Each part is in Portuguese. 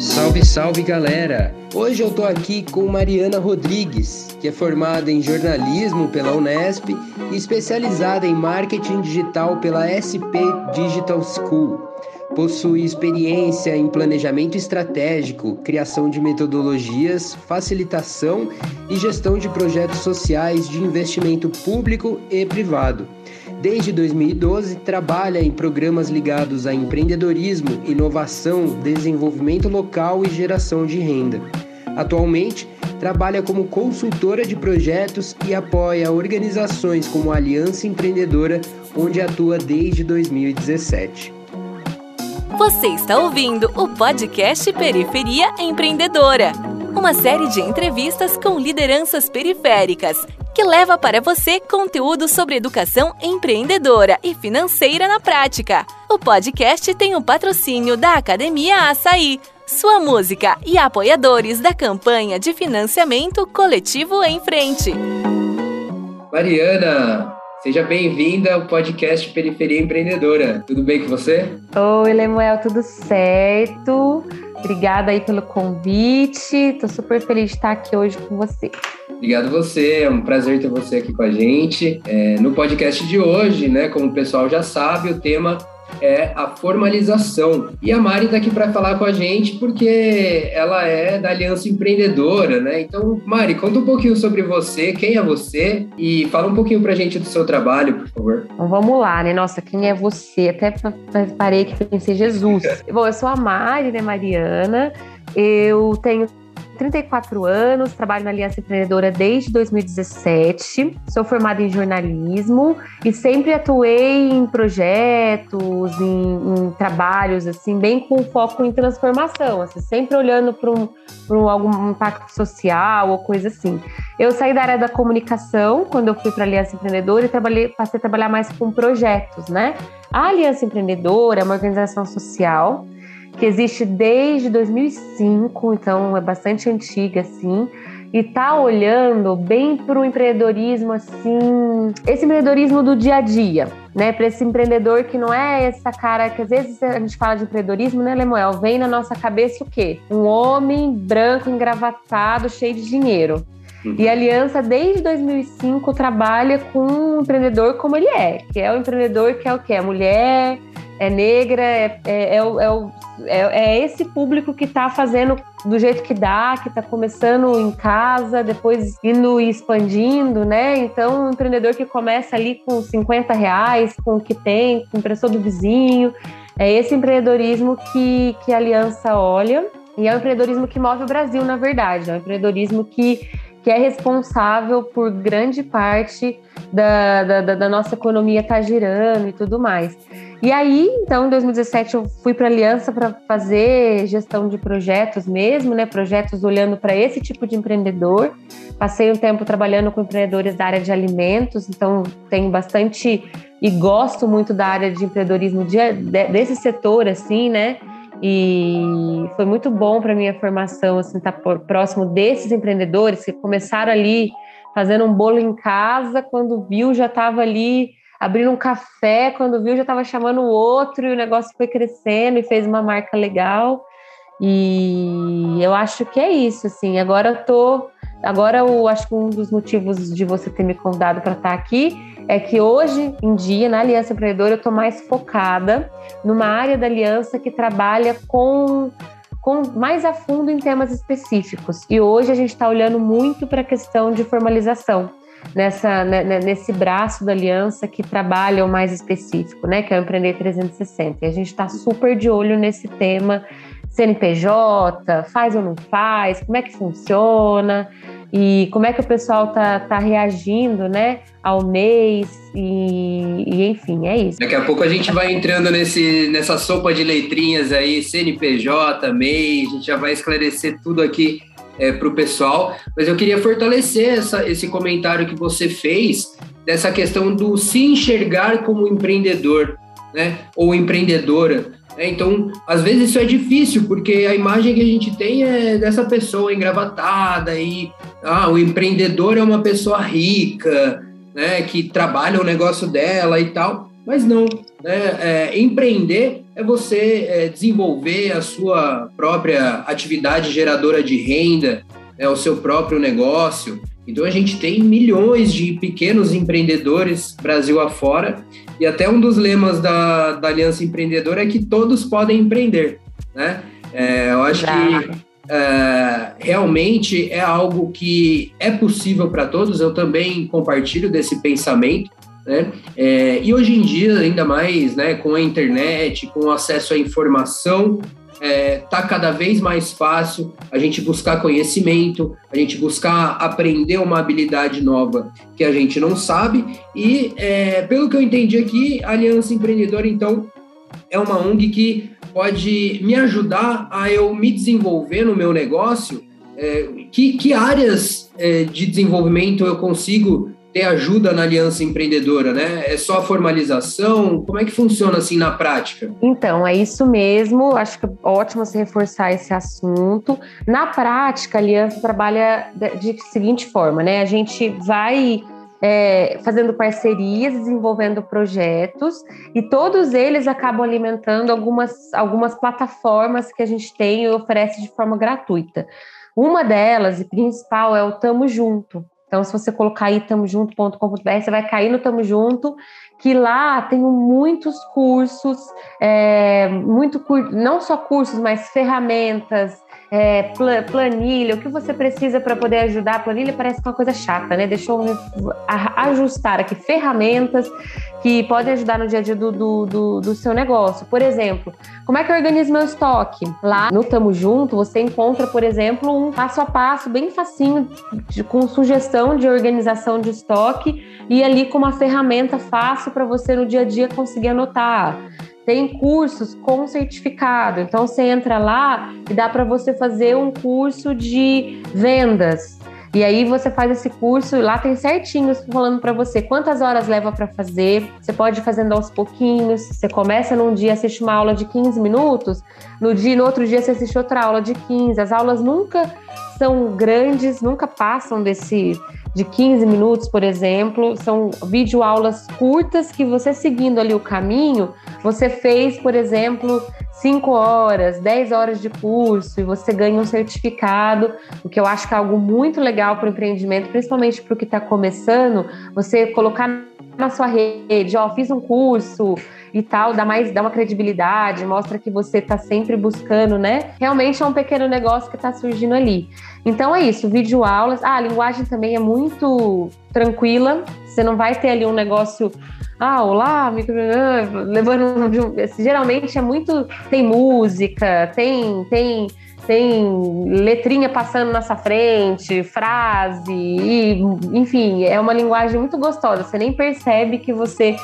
Salve, salve galera! Hoje eu tô aqui com Mariana Rodrigues, que é formada em jornalismo pela Unesp e especializada em marketing digital pela SP Digital School. Possui experiência em planejamento estratégico, criação de metodologias, facilitação e gestão de projetos sociais de investimento público e privado. Desde 2012, trabalha em programas ligados a empreendedorismo, inovação, desenvolvimento local e geração de renda. Atualmente, trabalha como consultora de projetos e apoia organizações como a Aliança Empreendedora, onde atua desde 2017. Você está ouvindo o podcast Periferia Empreendedora, uma série de entrevistas com lideranças periféricas que leva para você conteúdo sobre educação empreendedora e financeira na prática. O podcast tem o patrocínio da Academia Açaí, sua música e apoiadores da campanha de financiamento coletivo em frente. Mariana, seja bem-vinda ao podcast Periferia Empreendedora. Tudo bem com você? Oi, Lemuel, tudo certo? Obrigada aí pelo convite. Estou super feliz de estar aqui hoje com você. Obrigado você, é um prazer ter você aqui com a gente. É, no podcast de hoje, né, como o pessoal já sabe, o tema é a formalização. E a Mari está aqui para falar com a gente porque ela é da Aliança Empreendedora, né? Então, Mari, conta um pouquinho sobre você, quem é você e fala um pouquinho para a gente do seu trabalho, por favor. Então, vamos lá, né? Nossa, quem é você? Até parei que pensei Jesus. Bom, eu sou a Mari, né, Mariana. Eu tenho 34 anos, trabalho na Aliança Empreendedora desde 2017, sou formada em jornalismo e sempre atuei em projetos, em, em trabalhos, assim, bem com foco em transformação, assim, sempre olhando para um, um, algum impacto social ou coisa assim. Eu saí da área da comunicação quando eu fui para a Aliança Empreendedora e trabalhei, passei a trabalhar mais com projetos, né? A Aliança Empreendedora é uma organização social que existe desde 2005, então é bastante antiga, assim, e tá olhando bem para o empreendedorismo, assim, esse empreendedorismo do dia a dia, né? Para esse empreendedor que não é essa cara que às vezes a gente fala de empreendedorismo, né, Lemuel? Vem na nossa cabeça o quê? Um homem branco, engravatado, cheio de dinheiro. Uhum. E a Aliança, desde 2005, trabalha com um empreendedor como ele é, que é o empreendedor que é o quê? A mulher, é negra, é, é, é, é, é, é esse público que está fazendo do jeito que dá, que está começando em casa, depois indo e expandindo, né? Então, um empreendedor que começa ali com 50 reais, com o que tem, com impressor do vizinho, é esse empreendedorismo que, que a Aliança olha e é o empreendedorismo que move o Brasil, na verdade, é o empreendedorismo que, que é responsável por grande parte da, da, da nossa economia estar tá girando e tudo mais. E aí, então, em 2017 eu fui para a Aliança para fazer gestão de projetos mesmo, né? Projetos olhando para esse tipo de empreendedor. Passei um tempo trabalhando com empreendedores da área de alimentos, então tenho bastante e gosto muito da área de empreendedorismo de, de, desse setor, assim, né? E foi muito bom para minha formação, assim, estar tá próximo desses empreendedores que começaram ali fazendo um bolo em casa, quando viu já estava ali abrindo um café, quando viu já estava chamando o outro e o negócio foi crescendo e fez uma marca legal. E eu acho que é isso, assim. Agora eu tô, agora eu acho que um dos motivos de você ter me convidado para estar aqui é que hoje em dia na Aliança Empreendedora eu estou mais focada numa área da aliança que trabalha com com mais a fundo em temas específicos. E hoje a gente está olhando muito para a questão de formalização nessa, né, né, nesse braço da aliança que trabalha o mais específico, né, que é o Empreender 360. E a gente está super de olho nesse tema CNPJ, faz ou não faz, como é que funciona e como é que o pessoal tá, tá reagindo, né, ao mês e, e, enfim, é isso. Daqui a pouco a gente vai entrando nesse, nessa sopa de letrinhas aí, CNPJ, MEI, a gente já vai esclarecer tudo aqui é, para o pessoal, mas eu queria fortalecer essa, esse comentário que você fez dessa questão do se enxergar como empreendedor, né, ou empreendedora. Né? Então, às vezes isso é difícil, porque a imagem que a gente tem é dessa pessoa engravatada e ah, o empreendedor é uma pessoa rica, né, que trabalha o negócio dela e tal. Mas não, né? É, empreender é você é, desenvolver a sua própria atividade geradora de renda, é, o seu próprio negócio. Então a gente tem milhões de pequenos empreendedores Brasil afora e até um dos lemas da, da Aliança Empreendedora é que todos podem empreender, né? É, eu acho que é, realmente é algo que é possível para todos. Eu também compartilho desse pensamento. Né? É, e hoje em dia, ainda mais né, com a internet, com o acesso à informação, é, tá cada vez mais fácil a gente buscar conhecimento, a gente buscar aprender uma habilidade nova que a gente não sabe. E é, pelo que eu entendi aqui, a Aliança Empreendedora, então, é uma ONG que pode me ajudar a eu me desenvolver no meu negócio. É, que, que áreas é, de desenvolvimento eu consigo ter ajuda na aliança empreendedora, né? É só a formalização? Como é que funciona assim na prática? Então, é isso mesmo. Acho que é ótimo você reforçar esse assunto. Na prática, a aliança trabalha de seguinte forma, né? A gente vai é, fazendo parcerias, desenvolvendo projetos, e todos eles acabam alimentando algumas, algumas plataformas que a gente tem e oferece de forma gratuita. Uma delas, e principal, é o Tamo Junto. Então, se você colocar aí tamojunto.com.br, você vai cair no Tamo Junto, que lá tem muitos cursos, é, muito não só cursos, mas ferramentas, é, planilha, o que você precisa para poder ajudar a planilha parece uma coisa chata, né? Deixa eu ajustar aqui ferramentas que podem ajudar no dia a dia do, do, do, do, seu negócio. Por exemplo, como é que eu organizo meu estoque? Lá no Tamo Junto, você encontra, por exemplo, um passo a passo bem facinho, de, com sugestão de organização de estoque e ali com uma ferramenta fácil para você no dia a dia conseguir anotar tem cursos com certificado. Então você entra lá e dá para você fazer um curso de vendas. E aí você faz esse curso, lá tem certinho falando para você quantas horas leva para fazer. Você pode ir fazendo aos pouquinhos. Você começa num dia assiste uma aula de 15 minutos, no dia no outro dia você assiste outra aula de 15. As aulas nunca são grandes, nunca passam desse de 15 minutos, por exemplo, são videoaulas curtas que você seguindo ali o caminho, você fez, por exemplo, 5 horas, 10 horas de curso e você ganha um certificado, o que eu acho que é algo muito legal para o empreendimento, principalmente para o que está começando, você colocar na sua rede, ó, fiz um curso, e tal, dá mais, dá uma credibilidade, mostra que você está sempre buscando, né? Realmente é um pequeno negócio que está surgindo ali. Então é isso, vídeo aulas. Ah, a linguagem também é muito tranquila. Você não vai ter ali um negócio ah, olá, micro... levando geralmente é muito tem música, tem tem tem letrinha passando na sua frente, frase e enfim, é uma linguagem muito gostosa. Você nem percebe que você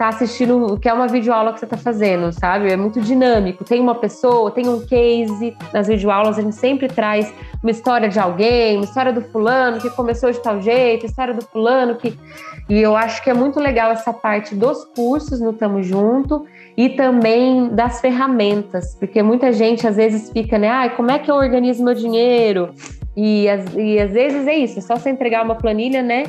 tá assistindo, que é uma videoaula que você tá fazendo, sabe? É muito dinâmico. Tem uma pessoa, tem um case. Nas videoaulas a gente sempre traz uma história de alguém, uma história do fulano que começou de tal jeito, história do fulano que. E eu acho que é muito legal essa parte dos cursos no Tamo Junto e também das ferramentas, porque muita gente às vezes fica, né? Ah, como é que eu organizo meu dinheiro? E, e às vezes é isso, é só você entregar uma planilha, né?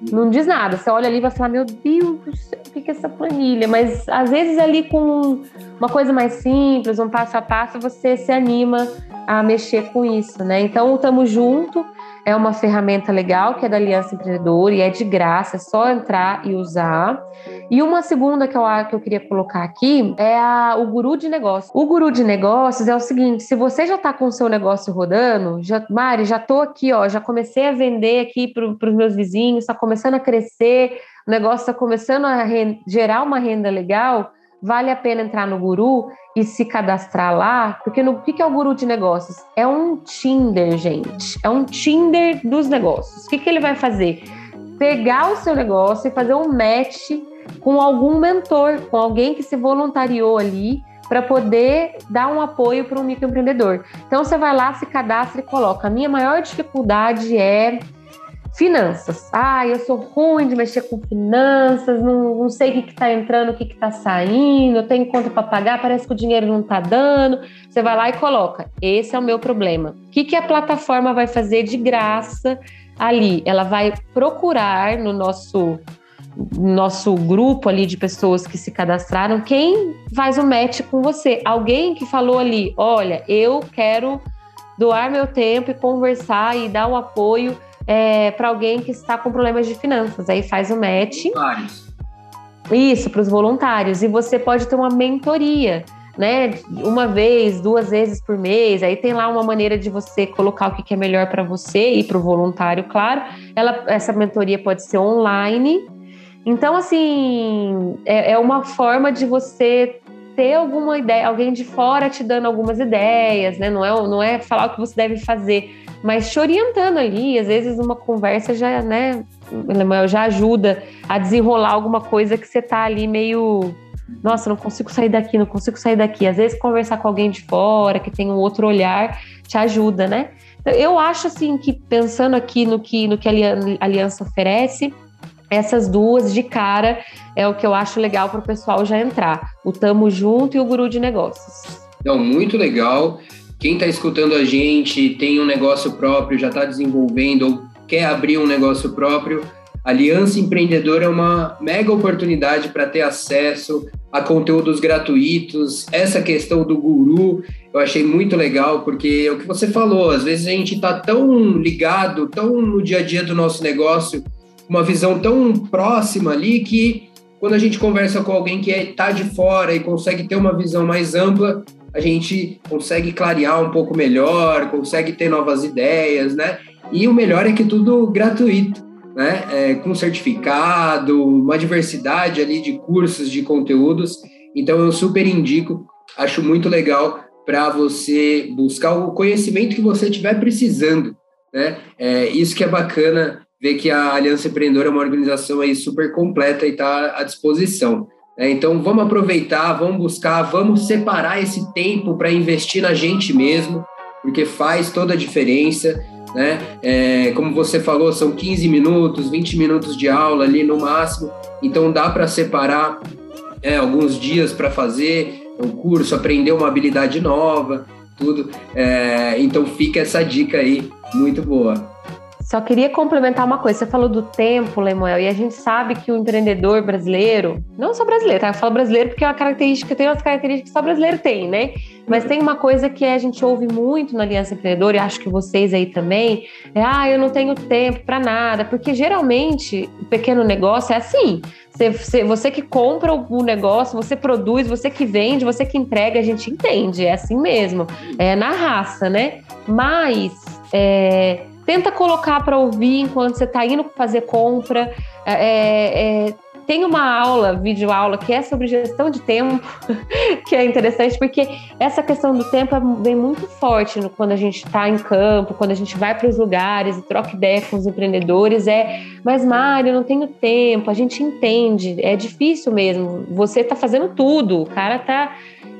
Não diz nada. Você olha ali e vai falar, meu Deus do céu, o que é essa planilha? Mas às vezes ali com uma coisa mais simples, um passo a passo, você se anima a mexer com isso, né? Então, o Tamo Junto é uma ferramenta legal que é da Aliança Empreendedora e é de graça, é só entrar e usar. E uma segunda que eu, que eu queria colocar aqui é a, o guru de negócios. O guru de negócios é o seguinte: se você já está com o seu negócio rodando, já, Mari, já estou aqui, ó, já comecei a vender aqui para os meus vizinhos, está começando a crescer, o negócio está começando a gerar uma renda legal, vale a pena entrar no guru e se cadastrar lá, porque no, o que é o guru de negócios? É um Tinder, gente. É um Tinder dos negócios. O que, que ele vai fazer? Pegar o seu negócio e fazer um match com algum mentor, com alguém que se voluntariou ali para poder dar um apoio para um microempreendedor. Então você vai lá, se cadastra e coloca: a minha maior dificuldade é finanças. Ah, eu sou ruim de mexer com finanças, não, não sei o que está entrando, o que está saindo, eu tenho conta para pagar, parece que o dinheiro não está dando. Você vai lá e coloca: esse é o meu problema. O que, que a plataforma vai fazer de graça ali? Ela vai procurar no nosso nosso grupo ali de pessoas que se cadastraram, quem faz o match com você? Alguém que falou ali, olha, eu quero doar meu tempo e conversar e dar o apoio é, para alguém que está com problemas de finanças. Aí faz o match. Vários. Isso, para os voluntários. E você pode ter uma mentoria né, uma vez, duas vezes por mês. Aí tem lá uma maneira de você colocar o que é melhor para você e para o voluntário, claro. Ela, essa mentoria pode ser online. Então, assim, é, é uma forma de você ter alguma ideia, alguém de fora te dando algumas ideias, né? Não é, não é falar o que você deve fazer, mas te orientando ali. Às vezes, uma conversa já, né, já ajuda a desenrolar alguma coisa que você tá ali meio nossa, não consigo sair daqui, não consigo sair daqui. Às vezes conversar com alguém de fora, que tem um outro olhar, te ajuda, né? Então, eu acho assim que pensando aqui no que, no que a aliança oferece, essas duas de cara é o que eu acho legal para o pessoal já entrar. O Tamo Junto e o Guru de Negócios. Então, muito legal. Quem está escutando a gente tem um negócio próprio, já está desenvolvendo ou quer abrir um negócio próprio, Aliança Empreendedora é uma mega oportunidade para ter acesso a conteúdos gratuitos. Essa questão do guru eu achei muito legal, porque é o que você falou, às vezes a gente está tão ligado, tão no dia a dia do nosso negócio, uma visão tão próxima ali que quando a gente conversa com alguém que está é, de fora e consegue ter uma visão mais ampla, a gente consegue clarear um pouco melhor, consegue ter novas ideias, né? E o melhor é que tudo gratuito né, é, com certificado, uma diversidade ali de cursos, de conteúdos. Então eu super indico, acho muito legal para você buscar o conhecimento que você estiver precisando. Né? É, isso que é bacana ver que a Aliança Empreendedora é uma organização aí super completa e está à disposição. Né? Então vamos aproveitar, vamos buscar, vamos separar esse tempo para investir na gente mesmo, porque faz toda a diferença né? É, como você falou, são 15 minutos, 20 minutos de aula ali no máximo, então dá para separar é, alguns dias para fazer o curso, aprender uma habilidade nova, tudo. É, então fica essa dica aí, muito boa. Só queria complementar uma coisa. Você falou do tempo, Lemuel, e a gente sabe que o empreendedor brasileiro, não só brasileiro, tá? Eu falo brasileiro porque é uma característica, tem umas características que só brasileiro tem, né? Mas tem uma coisa que a gente ouve muito na Aliança Empreendedora, e acho que vocês aí também, é, ah, eu não tenho tempo para nada, porque geralmente o pequeno negócio é assim. Você, você, você, que compra o negócio, você produz, você que vende, você que entrega, a gente entende, é assim mesmo, é na raça, né? Mas é, Tenta colocar para ouvir enquanto você está indo fazer compra. É, é, é, tem uma aula, vídeo aula, que é sobre gestão de tempo, que é interessante, porque essa questão do tempo é, vem muito forte no, quando a gente está em campo, quando a gente vai para os lugares e troca ideia com os empreendedores. É, mas Mário, não tenho tempo, a gente entende, é difícil mesmo. Você está fazendo tudo, o cara está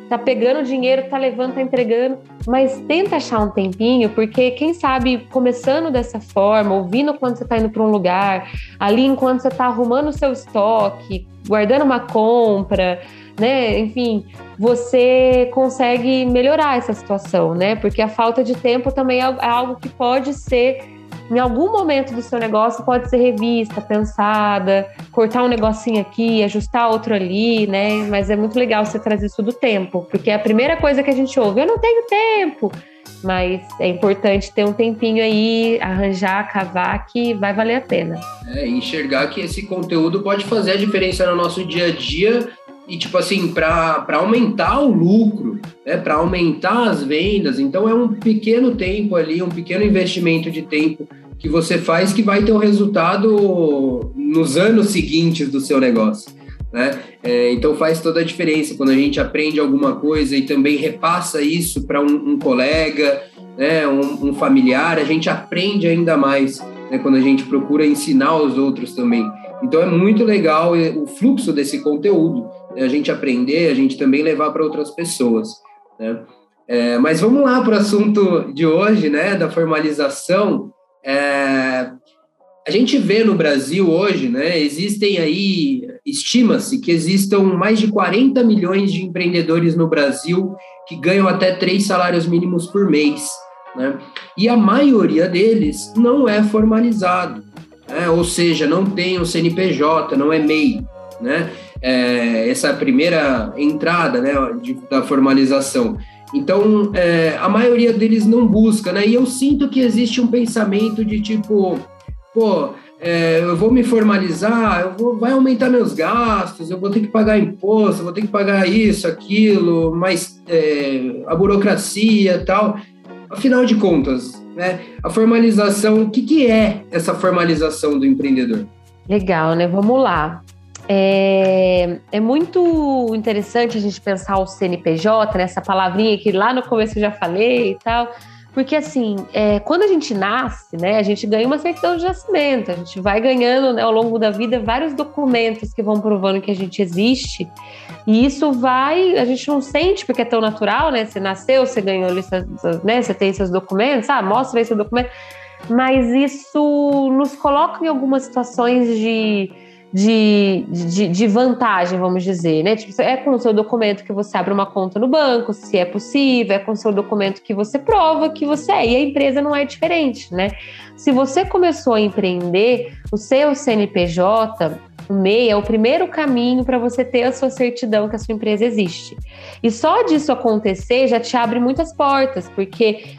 tá pegando dinheiro, tá levando, tá entregando, mas tenta achar um tempinho, porque quem sabe começando dessa forma, ouvindo quando você tá indo para um lugar, ali enquanto você tá arrumando o seu estoque, guardando uma compra, né? Enfim, você consegue melhorar essa situação, né? Porque a falta de tempo também é algo que pode ser em algum momento do seu negócio pode ser revista, pensada, cortar um negocinho aqui, ajustar outro ali, né? Mas é muito legal você trazer isso do tempo, porque é a primeira coisa que a gente ouve, eu não tenho tempo. Mas é importante ter um tempinho aí, arranjar, cavar, que vai valer a pena. É, enxergar que esse conteúdo pode fazer a diferença no nosso dia a dia e tipo assim para aumentar o lucro, né, para aumentar as vendas. Então é um pequeno tempo ali, um pequeno investimento de tempo que você faz que vai ter um resultado nos anos seguintes do seu negócio. Né? É, então faz toda a diferença quando a gente aprende alguma coisa e também repassa isso para um, um, colega, né, um, um, familiar, a gente aprende ainda mais né, quando a gente procura ensinar os outros também. Então é muito legal o fluxo desse conteúdo, né, a gente aprender, a gente também levar para outras pessoas. Né? É, mas vamos lá para o assunto de hoje, né, da formalização. É, a gente vê no Brasil hoje, né, existem aí, estima-se que existam mais de 40 milhões de empreendedores no Brasil que ganham até três salários mínimos por mês. Né? E a maioria deles não é formalizado. Né? Ou seja, não tem um CNPJ, não é MEI, né? É, essa é primeira entrada, né, de, da formalização. Então, é, a maioria deles não busca, né? E eu sinto que existe um pensamento de tipo, pô, é, eu vou me formalizar, eu vou, vai aumentar meus gastos, eu vou ter que pagar imposto, eu vou ter que pagar isso, aquilo, mais é, a burocracia e tal. Afinal de contas, né, a formalização, o que, que é essa formalização do empreendedor? Legal, né? Vamos lá. É, é, muito interessante a gente pensar o CNPJ, nessa né, palavrinha que lá no começo eu já falei e tal, porque assim, é, quando a gente nasce, né, a gente ganha uma certidão de nascimento, a gente vai ganhando né, ao longo da vida vários documentos que vão provando que a gente existe, e isso vai, a gente não sente porque é tão natural, né? Você nasceu, você ganhou lista, né? Você tem seus documentos, ah, mostra aí seu documento, mas isso nos coloca em algumas situações de de, de, de, vantagem, vamos dizer, né? Tipo, é com o seu documento que você abre uma conta no banco, se é possível, é com o seu documento que você prova que você é, e a empresa não é diferente, né? Se você começou a empreender, o seu CNPJ, o MEI, é o primeiro caminho para você ter a sua certidão que a sua empresa existe. E só disso acontecer já te abre muitas portas, porque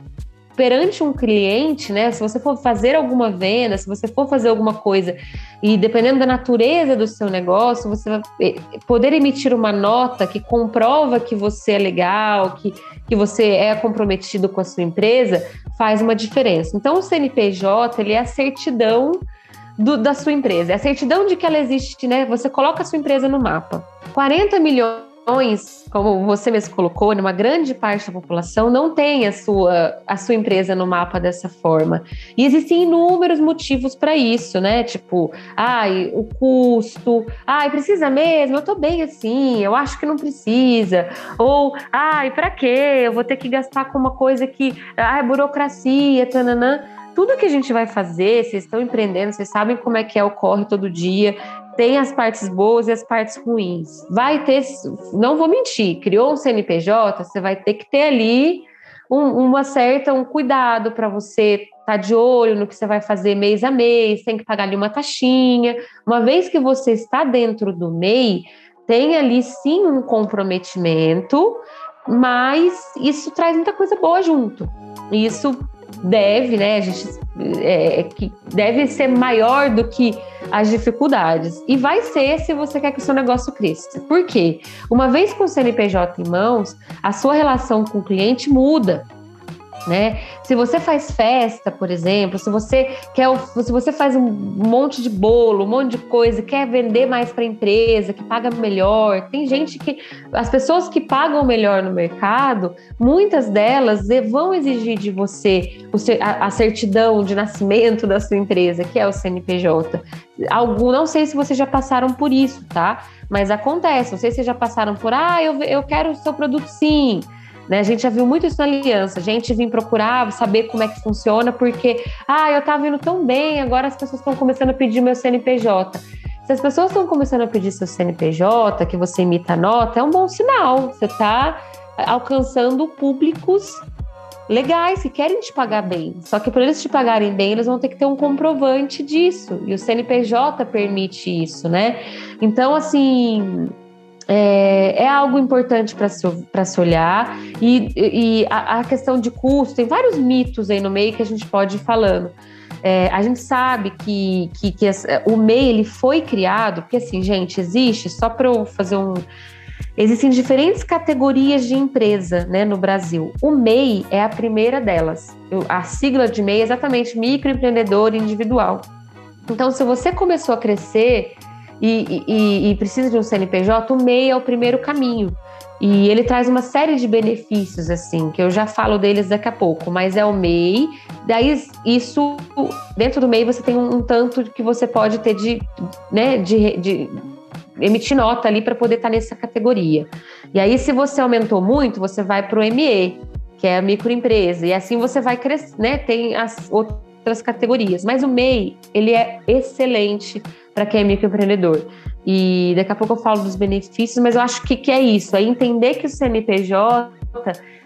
perante um cliente, né? Se você for fazer alguma venda, se você for fazer alguma coisa, e dependendo da natureza do seu negócio, você vai eh, poder emitir uma nota que comprova que você é legal, que, que você é comprometido com a sua empresa, faz uma diferença. Então, o CNPJ ele é a certidão do, da sua empresa, é a certidão de que ela existe, né? Você coloca a sua empresa no mapa. 40 milhões como você mesmo colocou, uma grande parte da população não tem a sua, a sua empresa no mapa dessa forma. E existem inúmeros motivos para isso, né? Tipo, ai, o custo, ai, precisa mesmo, eu tô bem assim, eu acho que não precisa. Ou, ai, para quê? Eu vou ter que gastar com uma coisa que, ai, burocracia, tananã tudo que a gente vai fazer, vocês estão empreendendo, vocês sabem como é que é, ocorre todo dia tem as partes boas e as partes ruins. Vai ter, não vou mentir, criou um CNPJ, você vai ter que ter ali um, uma certa um cuidado para você estar tá de olho no que você vai fazer mês a mês, tem que pagar ali uma taxinha. Uma vez que você está dentro do MEI, tem ali sim um comprometimento, mas isso traz muita coisa boa junto. Isso deve, né? A gente é, que deve ser maior do que as dificuldades. E vai ser se você quer que o seu negócio cresça. Por quê? Uma vez com o CNPJ em mãos, a sua relação com o cliente muda né? Se você faz festa, por exemplo, se você quer, se você faz um monte de bolo, um monte de coisa, quer vender mais para a empresa, que paga melhor, tem gente que as pessoas que pagam melhor no mercado, muitas delas vão exigir de você a certidão de nascimento da sua empresa, que é o CNPJ. Algum, não sei se vocês já passaram por isso, tá? Mas acontece, não sei se vocês já passaram por, ah, eu, eu quero o seu produto sim. Né? A gente já viu muito isso na aliança. A gente vem procurar saber como é que funciona, porque, ah, eu estava indo tão bem, agora as pessoas estão começando a pedir meu CNPJ. Se as pessoas estão começando a pedir seu CNPJ, que você imita a nota, é um bom sinal. Você está alcançando públicos legais que querem te pagar bem. Só que para eles te pagarem bem, eles vão ter que ter um comprovante disso. E o CNPJ permite isso, né? Então, assim, é, é algo importante para se, se olhar. E, e a, a, questão de custo, tem vários mitos aí no meio que a gente pode ir falando. É, a gente sabe que, que, que o MEI ele foi criado, porque assim, gente, existe, só para eu fazer um. Existem diferentes categorias de empresa né, no Brasil. O MEI é a primeira delas. A sigla de MEI é exatamente microempreendedor individual. Então, se você começou a crescer e, e, e precisa de um CNPJ, o MEI é o primeiro caminho. E ele traz uma série de benefícios, assim, que eu já falo deles daqui a pouco, mas é o MEI. Daí, isso, dentro do MEI, você tem um, um tanto que você pode ter de, né, de, de emitir nota ali para poder estar tá nessa categoria. E aí, se você aumentou muito, você vai para o ME, que é a microempresa. E assim você vai crescer, né? Tem as outras categorias. Mas o MEI, ele é excelente para quem é microempreendedor. E daqui a pouco eu falo dos benefícios, mas eu acho que, que é isso, é entender que o CNPJ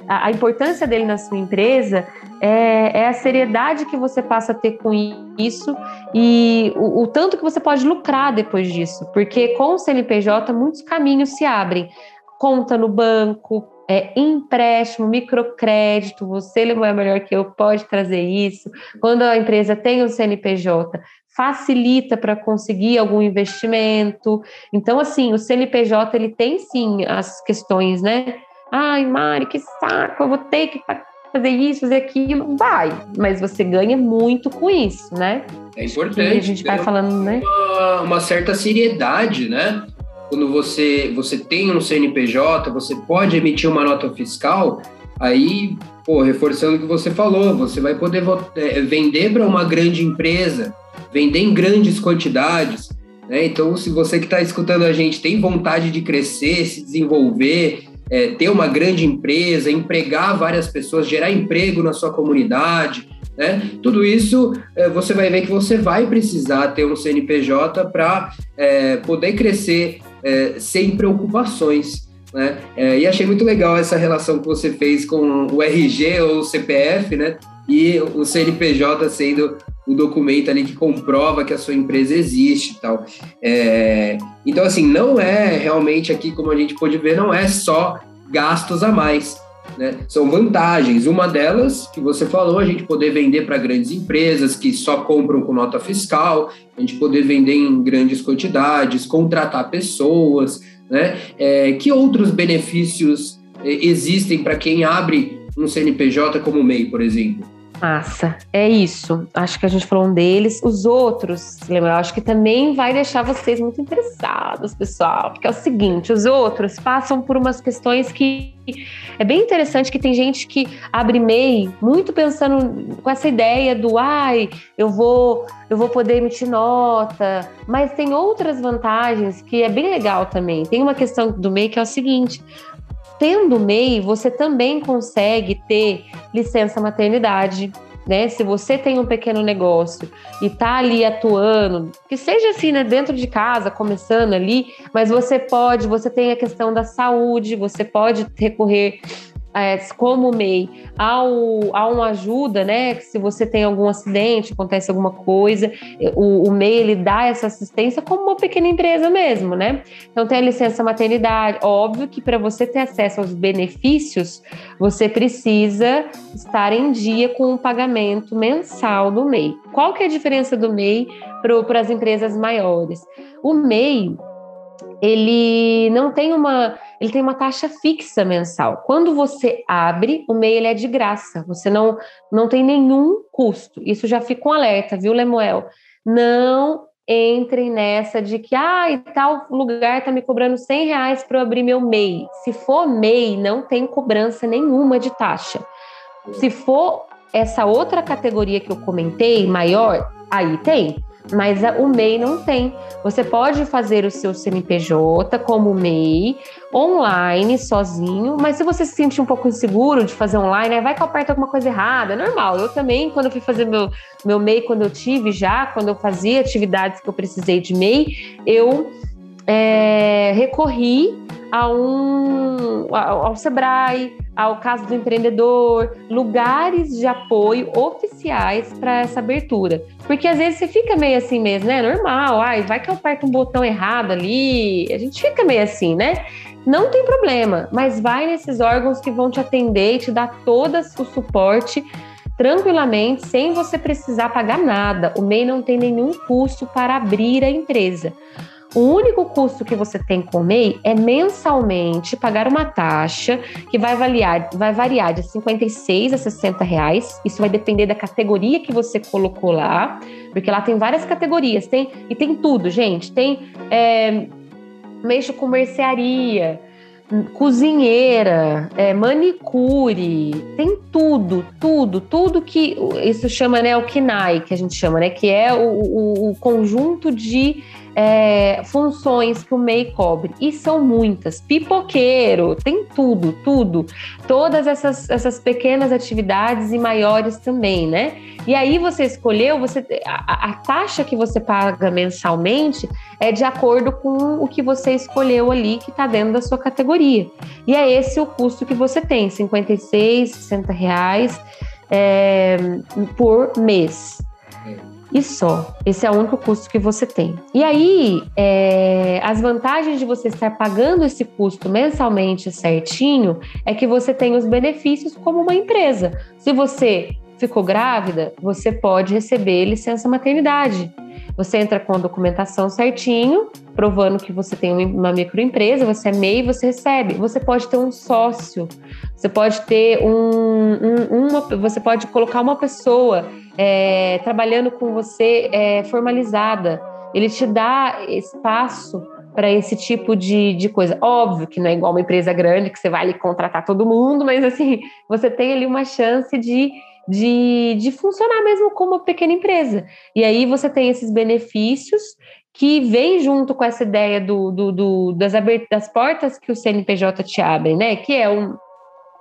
a, a importância dele na sua empresa é, é, a seriedade que você passa a ter com isso e o, o, tanto que você pode lucrar depois disso, porque com o CNPJ muitos caminhos se abrem. Conta no banco, é, empréstimo, microcrédito, você é melhor que eu, pode trazer isso. Quando a empresa tem o CNPJ, facilita para conseguir algum investimento. Então, assim, o CNPJ ele tem sim as questões, né? Ai, Mari, que saco, eu vou ter que fazer isso, fazer aquilo. Vai, mas você ganha muito com isso, né? É importante. E a gente vai falando, né? Uma, uma certa seriedade, né? Quando você, você tem um CNPJ, você pode emitir uma nota fiscal, aí, pô, reforçando o que você falou, você vai poder é, vender para uma grande empresa, vender em grandes quantidades. Né? Então, se você que está escutando a gente tem vontade de crescer, se desenvolver, é, ter uma grande empresa, empregar várias pessoas, gerar emprego na sua comunidade, né? Tudo isso é, você vai ver que você vai precisar ter um CNPJ para é, poder crescer é, sem preocupações. Né? É, e achei muito legal essa relação que você fez com o RG ou o CPF, né? E o CNPJ sendo o documento ali que comprova que a sua empresa existe e tal. É, então, assim, não é realmente aqui, como a gente pode ver, não é só gastos a mais. Né? São vantagens. Uma delas, que você falou, a gente poder vender para grandes empresas que só compram com nota fiscal, a gente poder vender em grandes quantidades, contratar pessoas. Né? É, que outros benefícios é, existem para quem abre um CNPJ como MEI, por exemplo? Massa, é isso. Acho que a gente falou um deles. Os outros, lembra? Acho que também vai deixar vocês muito interessados, pessoal. Porque é o seguinte: os outros passam por umas questões que é bem interessante que tem gente que abre MEI muito pensando com essa ideia do ai, eu vou, eu vou poder emitir nota, mas tem outras vantagens que é bem legal também. Tem uma questão do MEI que é o seguinte: tendo MEI, você também consegue ter licença maternidade, né? Se você tem um pequeno negócio e tá ali atuando, que seja assim, né, dentro de casa, começando ali, mas você pode, você tem a questão da saúde, você pode recorrer é, como MEI ao, a uma ajuda, né? Se você tem algum acidente, acontece alguma coisa, o, o MEI ele dá essa assistência como uma pequena empresa mesmo, né? Então tem a licença maternidade. Óbvio que para você ter acesso aos benefícios, você precisa estar em dia com o pagamento mensal do MEI. Qual que é a diferença do MEI para as empresas maiores? O MEI ele não tem uma ele tem uma taxa fixa mensal. Quando você abre, o MEI ele é de graça. Você não, não tem nenhum custo. Isso já fica um alerta, viu, Lemuel? Não entrem nessa de que ah, e tal lugar está me cobrando 100 reais para eu abrir meu MEI. Se for MEI, não tem cobrança nenhuma de taxa. Se for essa outra categoria que eu comentei, maior, aí tem mas o MEI não tem. Você pode fazer o seu CNPJ como MEI, online, sozinho, mas se você se sentir um pouco inseguro de fazer online, vai que eu aperto alguma coisa errada, é normal. Eu também, quando fui fazer meu, meu MEI, quando eu tive já, quando eu fazia atividades que eu precisei de MEI, eu é, recorri a um, ao, ao Sebrae, ao caso do empreendedor, lugares de apoio oficiais para essa abertura. Porque às vezes você fica meio assim mesmo, né? Normal, ai, vai que eu aperto um botão errado ali. A gente fica meio assim, né? Não tem problema, mas vai nesses órgãos que vão te atender e te dar todo o suporte tranquilamente, sem você precisar pagar nada. O MEI não tem nenhum custo para abrir a empresa. O único custo que você tem com o MEI é mensalmente pagar uma taxa que vai variar, vai variar de 56 a 60 reais. Isso vai depender da categoria que você colocou lá, porque lá tem várias categorias, tem e tem tudo, gente. Tem é, mexo com mercearia, cozinheira, é, manicure, tem tudo, tudo, tudo que isso chama, né, o KINAI, que a gente chama, né, que é o, o, o conjunto de é, funções que o MEI cobre. E são muitas. Pipoqueiro, tem tudo, tudo. Todas essas, essas pequenas atividades e maiores também, né? E aí você escolheu, você a, a taxa que você paga mensalmente é de acordo com o que você escolheu ali que está dentro da sua categoria. E é esse o custo que você tem, 56, 60 reais é, por mês. E só. Esse é o único custo que você tem. E aí, é, as vantagens de você estar pagando esse custo mensalmente certinho é que você tem os benefícios como uma empresa. Se você ficou grávida, você pode receber licença maternidade. Você entra com a documentação certinho, provando que você tem uma microempresa, você é MEI, você recebe. Você pode ter um sócio, você pode ter um, um uma, você pode colocar uma pessoa é, trabalhando com você é, formalizada. Ele te dá espaço para esse tipo de, de coisa. Óbvio que não é igual uma empresa grande que você vai ali contratar todo mundo, mas assim, você tem ali uma chance de de, de funcionar mesmo como uma pequena empresa. E aí você tem esses benefícios que vem junto com essa ideia do, do, do das, das portas que o CNPJ te abre, né? Que é um,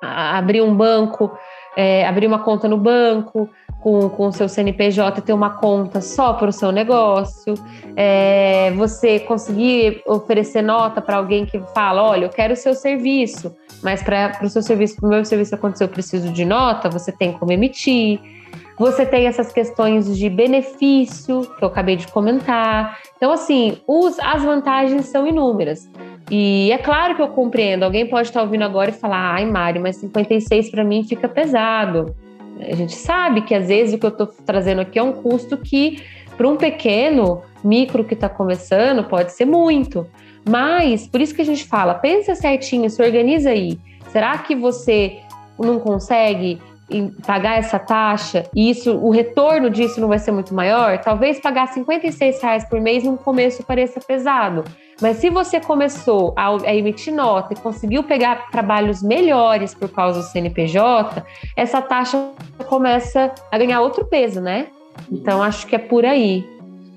abrir um banco, é, abrir uma conta no banco, com o seu CNPJ ter uma conta só para o seu negócio, é, você conseguir oferecer nota para alguém que fala, olha, eu quero o seu serviço, mas para o seu serviço, para o meu serviço acontecer, eu preciso de nota, você tem como emitir. Você tem essas questões de benefício, que eu acabei de comentar. Então, assim, os, as vantagens são inúmeras. E é claro que eu compreendo. Alguém pode estar ouvindo agora e falar: ai, Mário, mas 56 para mim fica pesado. A gente sabe que às vezes o que eu estou trazendo aqui é um custo que, para um pequeno, micro que está começando, pode ser muito. Mas, por isso que a gente fala, pensa certinho, se organiza aí. Será que você não consegue pagar essa taxa e isso, o retorno disso não vai ser muito maior? Talvez pagar 56 reais por mês no começo pareça pesado. Mas se você começou a, a, emitir nota e conseguiu pegar trabalhos melhores por causa do CNPJ, essa taxa começa a ganhar outro peso, né? Então acho que é por aí.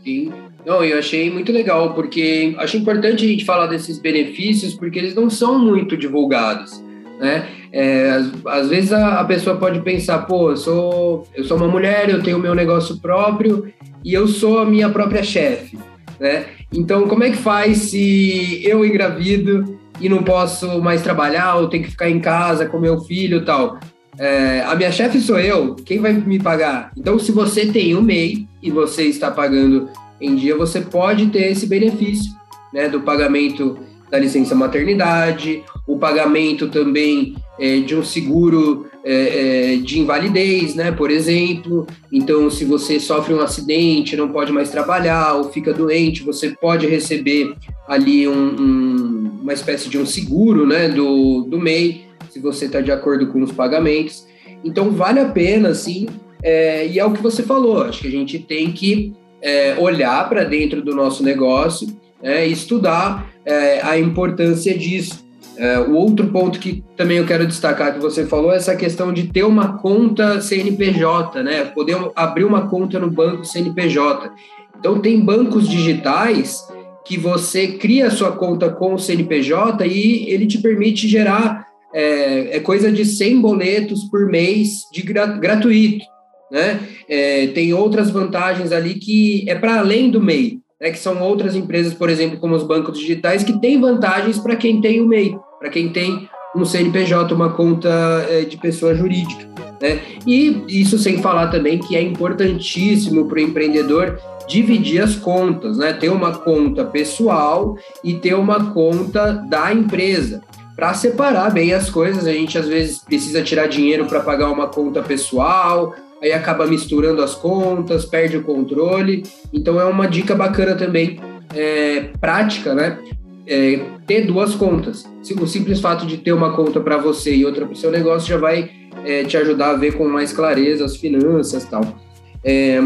Sim. Não, eu achei muito legal, porque acho importante a gente falar desses benefícios, porque eles não são muito divulgados, né? É, às, às, vezes a, a, pessoa pode pensar, pô, eu sou, eu sou uma mulher, eu tenho meu negócio próprio e eu sou a minha própria chefe, né? Então, como é que faz se eu engravido e não posso mais trabalhar ou tenho que ficar em casa com meu filho e tal? É, a minha chefe sou eu, quem vai me pagar? Então, se você tem o MEI e você está pagando em dia, você pode ter esse benefício né, do pagamento da licença maternidade, o pagamento também é, de um seguro é, é, de invalidez, né, por exemplo. Então, se você sofre um acidente, não pode mais trabalhar ou fica doente, você pode receber ali um, um, uma espécie de um seguro né, do, do MEI, se você está de acordo com os pagamentos. Então, vale a pena, sim. É, e é o que você falou, acho que a gente tem que é, olhar para dentro do nosso negócio é, e estudar é, a importância disso. É, o outro ponto que também eu quero destacar que você falou é essa questão de ter uma conta CNPJ, né? Poder abrir uma conta no banco CNPJ. Então, tem bancos digitais que você cria a sua conta com o CNPJ e ele te permite gerar é, é coisa de 100 boletos por mês de gratuito né? É, tem outras vantagens ali que é para além do MEI, né? que são outras empresas, por exemplo, como os bancos digitais, que têm vantagens para quem tem o MEI, para quem tem um CNPJ, uma conta é, de pessoa jurídica. Né? E isso sem falar também que é importantíssimo para o empreendedor dividir as contas, né? Ter uma conta pessoal e ter uma conta da empresa. Para separar bem as coisas, a gente às vezes precisa tirar dinheiro para pagar uma conta pessoal, aí acaba misturando as contas, perde o controle. Então é uma dica bacana também, é, prática, né? É, ter duas contas. O simples fato de ter uma conta para você e outra para o seu negócio já vai é, te ajudar a ver com mais clareza as finanças e tal. É,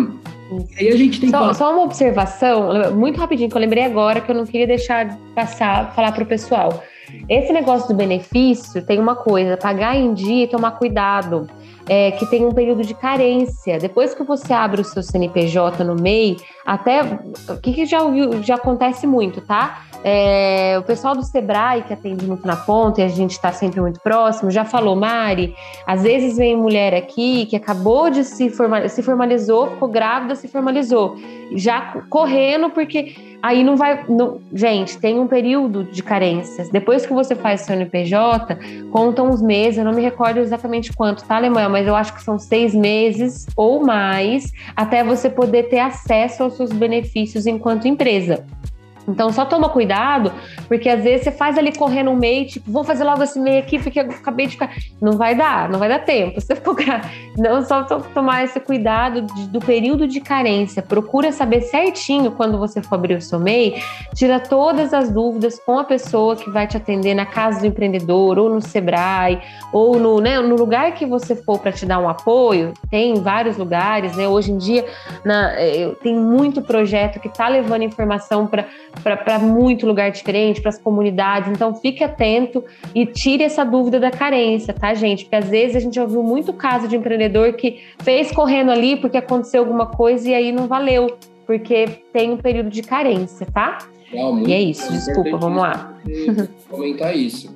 aí a gente tem só, só, uma observação, muito rapidinho, que eu lembrei agora que eu não queria deixar passar, falar para o pessoal. Esse negócio do benefício tem uma coisa, pagar em dia e tomar cuidado é, que tem um período de carência. Depois que você abre o seu CNPJ no MEI, até o que, que já, já acontece muito, tá? É, o pessoal do Sebrae, que atende muito na ponta e a gente está sempre muito próximo, já falou, Mari, às vezes vem mulher aqui que acabou de se, formalizar, se formalizou, ficou grávida, se formalizou, já correndo, porque aí não vai. Não, gente, tem um período de carências. Depois que você faz seu NPJ, contam uns meses, eu não me recordo exatamente quanto, tá, Alemanha? Mas eu acho que são seis meses ou mais até você poder ter acesso aos seus benefícios enquanto empresa. Então só toma cuidado, porque às vezes você faz ali correndo um meio, tipo, vou fazer logo esse meio aqui, porque eu acabei de ficar. Não vai dar, não vai dar tempo. Você ficar... Não só tomar esse cuidado do período de carência. Procura saber certinho quando você for abrir o seu MEI, tira todas as dúvidas com a pessoa que vai te atender na casa do empreendedor, ou no Sebrae, ou no, né, no lugar que você for para te dar um apoio. Tem vários lugares, né? Hoje em dia na, eh, tem muito projeto que está levando informação para para muito lugar diferente, para as comunidades. Então, fique atento e tire essa dúvida da carência, tá, gente? Porque às vezes a gente ouviu muito caso de empreendedor que fez correndo ali porque aconteceu alguma coisa e aí não valeu, porque tem um período de carência, tá? Não, e é isso, desculpa, vamos lá. Comentar isso.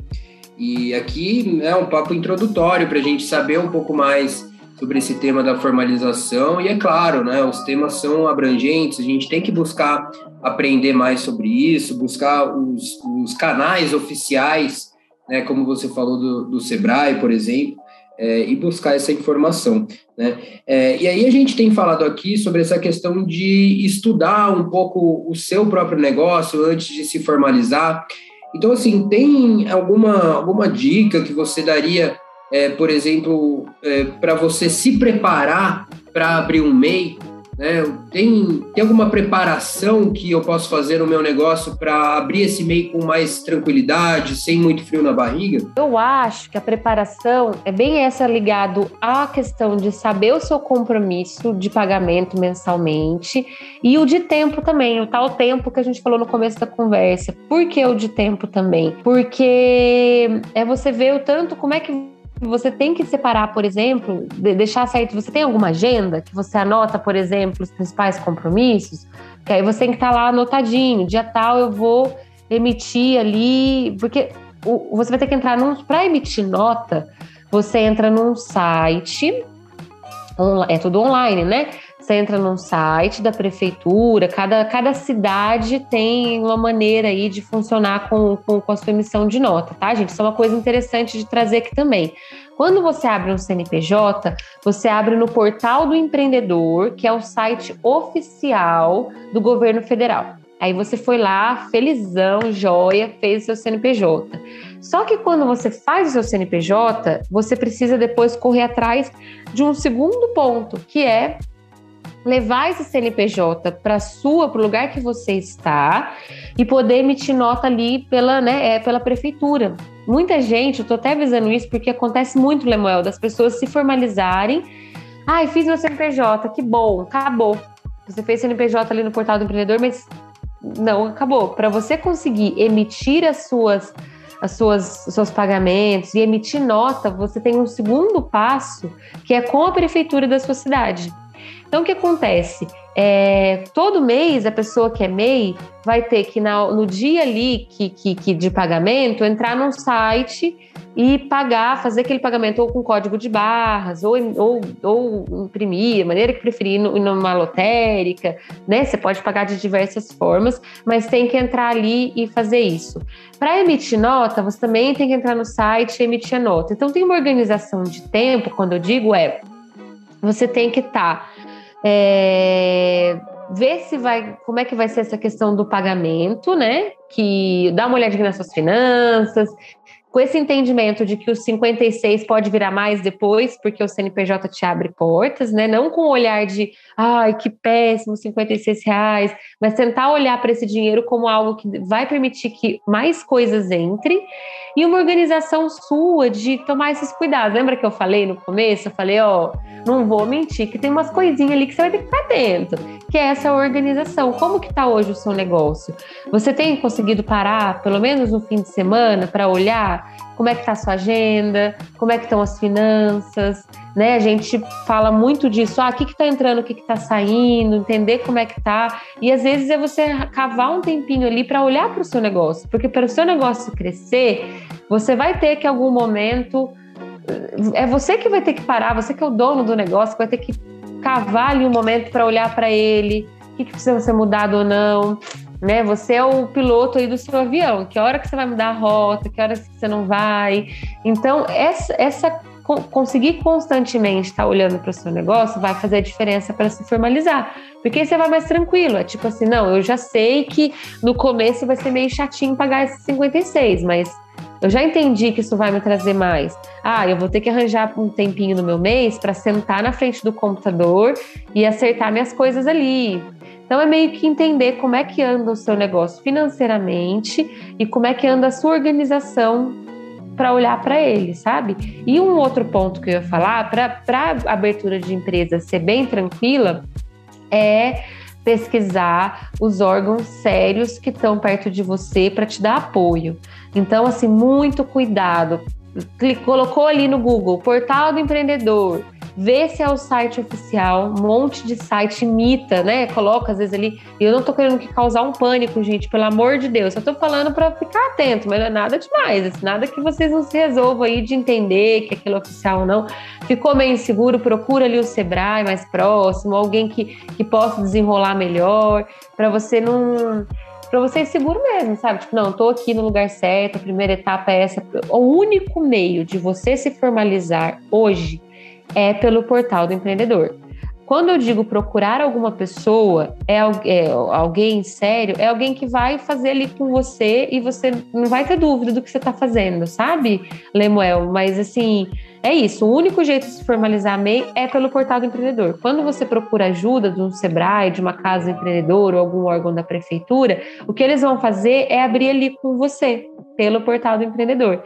E aqui é um papo introdutório para a gente saber um pouco mais sobre esse tema da formalização. E é claro, né, os temas são abrangentes, a gente tem que buscar aprender mais sobre isso, buscar os, os canais oficiais, né, como você falou do, do Sebrae, por exemplo, é, e buscar essa informação. Né? É, e aí a gente tem falado aqui sobre essa questão de estudar um pouco o seu próprio negócio antes de se formalizar. Então, assim, tem alguma, alguma dica que você daria é, por exemplo, é, para você se preparar para abrir um MEI? Né? Tem, tem alguma preparação que eu posso fazer no meu negócio para abrir esse MEI com mais tranquilidade, sem muito frio na barriga? Eu acho que a preparação é bem essa ligado à questão de saber o seu compromisso de pagamento mensalmente e o de tempo também, o tal tempo que a gente falou no começo da conversa. Por que o de tempo também? Porque é você ver o tanto como é que você tem que separar, por exemplo, de deixar certo. Você tem alguma agenda que você anota, por exemplo, os principais compromissos? Que aí você tem que estar tá lá anotadinho. Dia tal eu vou emitir ali. Porque você vai ter que entrar num. Para emitir nota, você entra num site. É tudo online, né? Você entra num site da prefeitura, cada, cada cidade tem uma maneira aí de funcionar com, com, com a sua emissão de nota, tá, gente? Isso é uma coisa interessante de trazer aqui também. Quando você abre um CNPJ, você abre no portal do empreendedor, que é o site oficial do governo federal. Aí você foi lá, felizão, joia, fez o seu CNPJ. Só que quando você faz o seu CNPJ, você precisa depois correr atrás de um segundo ponto, que é levar esse CNPJ para sua, para o lugar que você está e poder emitir nota ali pela, né, é, pela prefeitura. Muita gente, eu estou até avisando isso porque acontece muito, Lemuel, das pessoas se formalizarem. Ai, fiz meu CNPJ, que bom, acabou. Você fez CNPJ ali no portal do empreendedor, mas não, acabou. Para você conseguir emitir as suas as suas, os seus pagamentos e emitir nota, você tem um segundo passo que é com a prefeitura da sua cidade. Então, o que acontece? É, todo mês a pessoa que é MEI vai ter que, na, no dia ali que, que, que, de pagamento, entrar num site e pagar, fazer aquele pagamento ou com código de barras, ou, ou, ou imprimir, a maneira que preferir, numa lotérica, né? Você pode pagar de diversas formas, mas tem que entrar ali e fazer isso. Para emitir nota, você também tem que entrar no site e emitir a nota. Então, tem uma organização de tempo, quando eu digo é, você tem que estar. Tá é, ver se vai, como é que vai ser essa questão do pagamento, né? Que dá uma olhadinha nas suas finanças, com esse entendimento de que os 56 pode virar mais depois, porque o CNPJ te abre portas, né? Não com o olhar de, ai, que péssimo, 56 reais, mas tentar olhar para esse dinheiro como algo que vai permitir que mais coisas entrem e uma organização sua de tomar esses cuidados. Lembra que eu falei no começo? Eu falei, ó, não vou mentir, que tem umas coisinhas ali que você vai ter que ficar dentro, que é essa organização. Como que está hoje o seu negócio? Você tem conseguido parar, pelo menos no fim de semana, para olhar como é que está a sua agenda, como é que estão as finanças, né? A gente fala muito disso, ah, o que está entrando, o que está saindo, entender como é que está. E às vezes é você cavar um tempinho ali para olhar para o seu negócio, porque para o seu negócio crescer, você vai ter que em algum momento é você que vai ter que parar, você que é o dono do negócio, vai ter que cavar ali um momento para olhar para ele, o que, que precisa ser mudado ou não né? Você é o piloto aí do seu avião. Que hora que você vai mudar a rota, que hora que você não vai. Então, essa, essa conseguir constantemente estar olhando para o seu negócio vai fazer a diferença para se formalizar. Porque aí você vai mais tranquilo. É tipo assim, não, eu já sei que no começo vai ser meio chatinho pagar esses 56, mas eu já entendi que isso vai me trazer mais. Ah, eu vou ter que arranjar um tempinho no meu mês para sentar na frente do computador e acertar minhas coisas ali. Então é meio que entender como é que anda o seu negócio financeiramente e como é que anda a sua organização para olhar para ele, sabe? E um outro ponto que eu ia falar, para abertura de empresa ser bem tranquila, é pesquisar os órgãos sérios que estão perto de você para te dar apoio. Então, assim, muito cuidado. colocou ali no Google, portal do empreendedor, vê se é o site oficial, um monte de site imita, né? Coloca às vezes ali. E eu não tô querendo que causar um pânico, gente, pelo amor de Deus. Eu tô falando para ficar atento, mas não é nada demais. Assim, nada que vocês não se resolvam aí de entender que aquilo é oficial ou não. Ficou meio inseguro, procura ali o Sebrae mais próximo, alguém que, que possa desenrolar melhor, para você não para você ir seguro mesmo, sabe? Tipo, não, tô aqui no lugar certo, a primeira etapa é essa. O único meio de você se formalizar hoje é pelo portal do empreendedor. Quando eu digo procurar alguma pessoa, é, é, alguém sério, é alguém que vai fazer ali com você e você não vai ter dúvida do que você está fazendo, sabe, Lemuel? Mas assim, é isso. O único jeito de se formalizar MEI é pelo portal do empreendedor. Quando você procura ajuda de um Sebrae, de uma casa empreendedora ou algum órgão da prefeitura, o que eles vão fazer é abrir ali com você, pelo portal do empreendedor.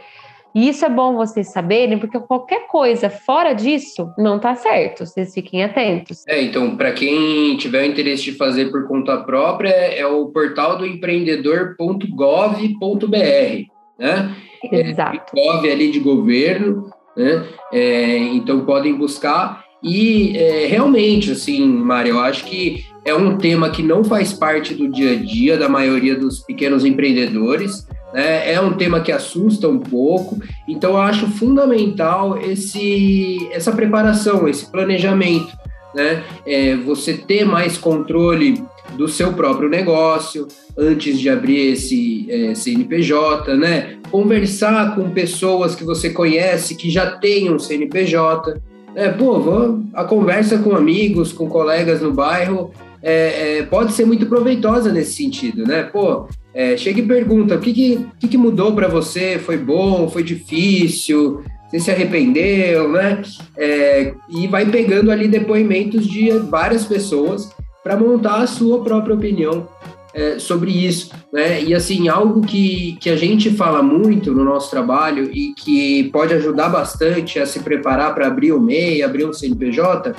E isso é bom vocês saberem, porque qualquer coisa fora disso não está certo. Vocês fiquem atentos. É, então, para quem tiver o interesse de fazer por conta própria, é o portal do empreendedor.gov.br, né? Exato. É, gov ali de governo, né? É, então podem buscar. E é, realmente, assim, Mário, eu acho que é um tema que não faz parte do dia a dia da maioria dos pequenos empreendedores. Né? É um tema que assusta um pouco, então eu acho fundamental esse, essa preparação, esse planejamento, né? É, você ter mais controle do seu próprio negócio antes de abrir esse é, CNPJ, né? Conversar com pessoas que você conhece que já têm um CNPJ. É, pô, a conversa com amigos, com colegas no bairro é, é, pode ser muito proveitosa nesse sentido, né? Pô, é, chega e pergunta o que, que, que, que mudou para você, foi bom, foi difícil, você se arrependeu, né? É, e vai pegando ali depoimentos de várias pessoas para montar a sua própria opinião é, sobre isso, né? E assim, algo que, que a gente fala muito no nosso trabalho e que pode ajudar bastante a se preparar para abrir o MEI, abrir um CNPJ,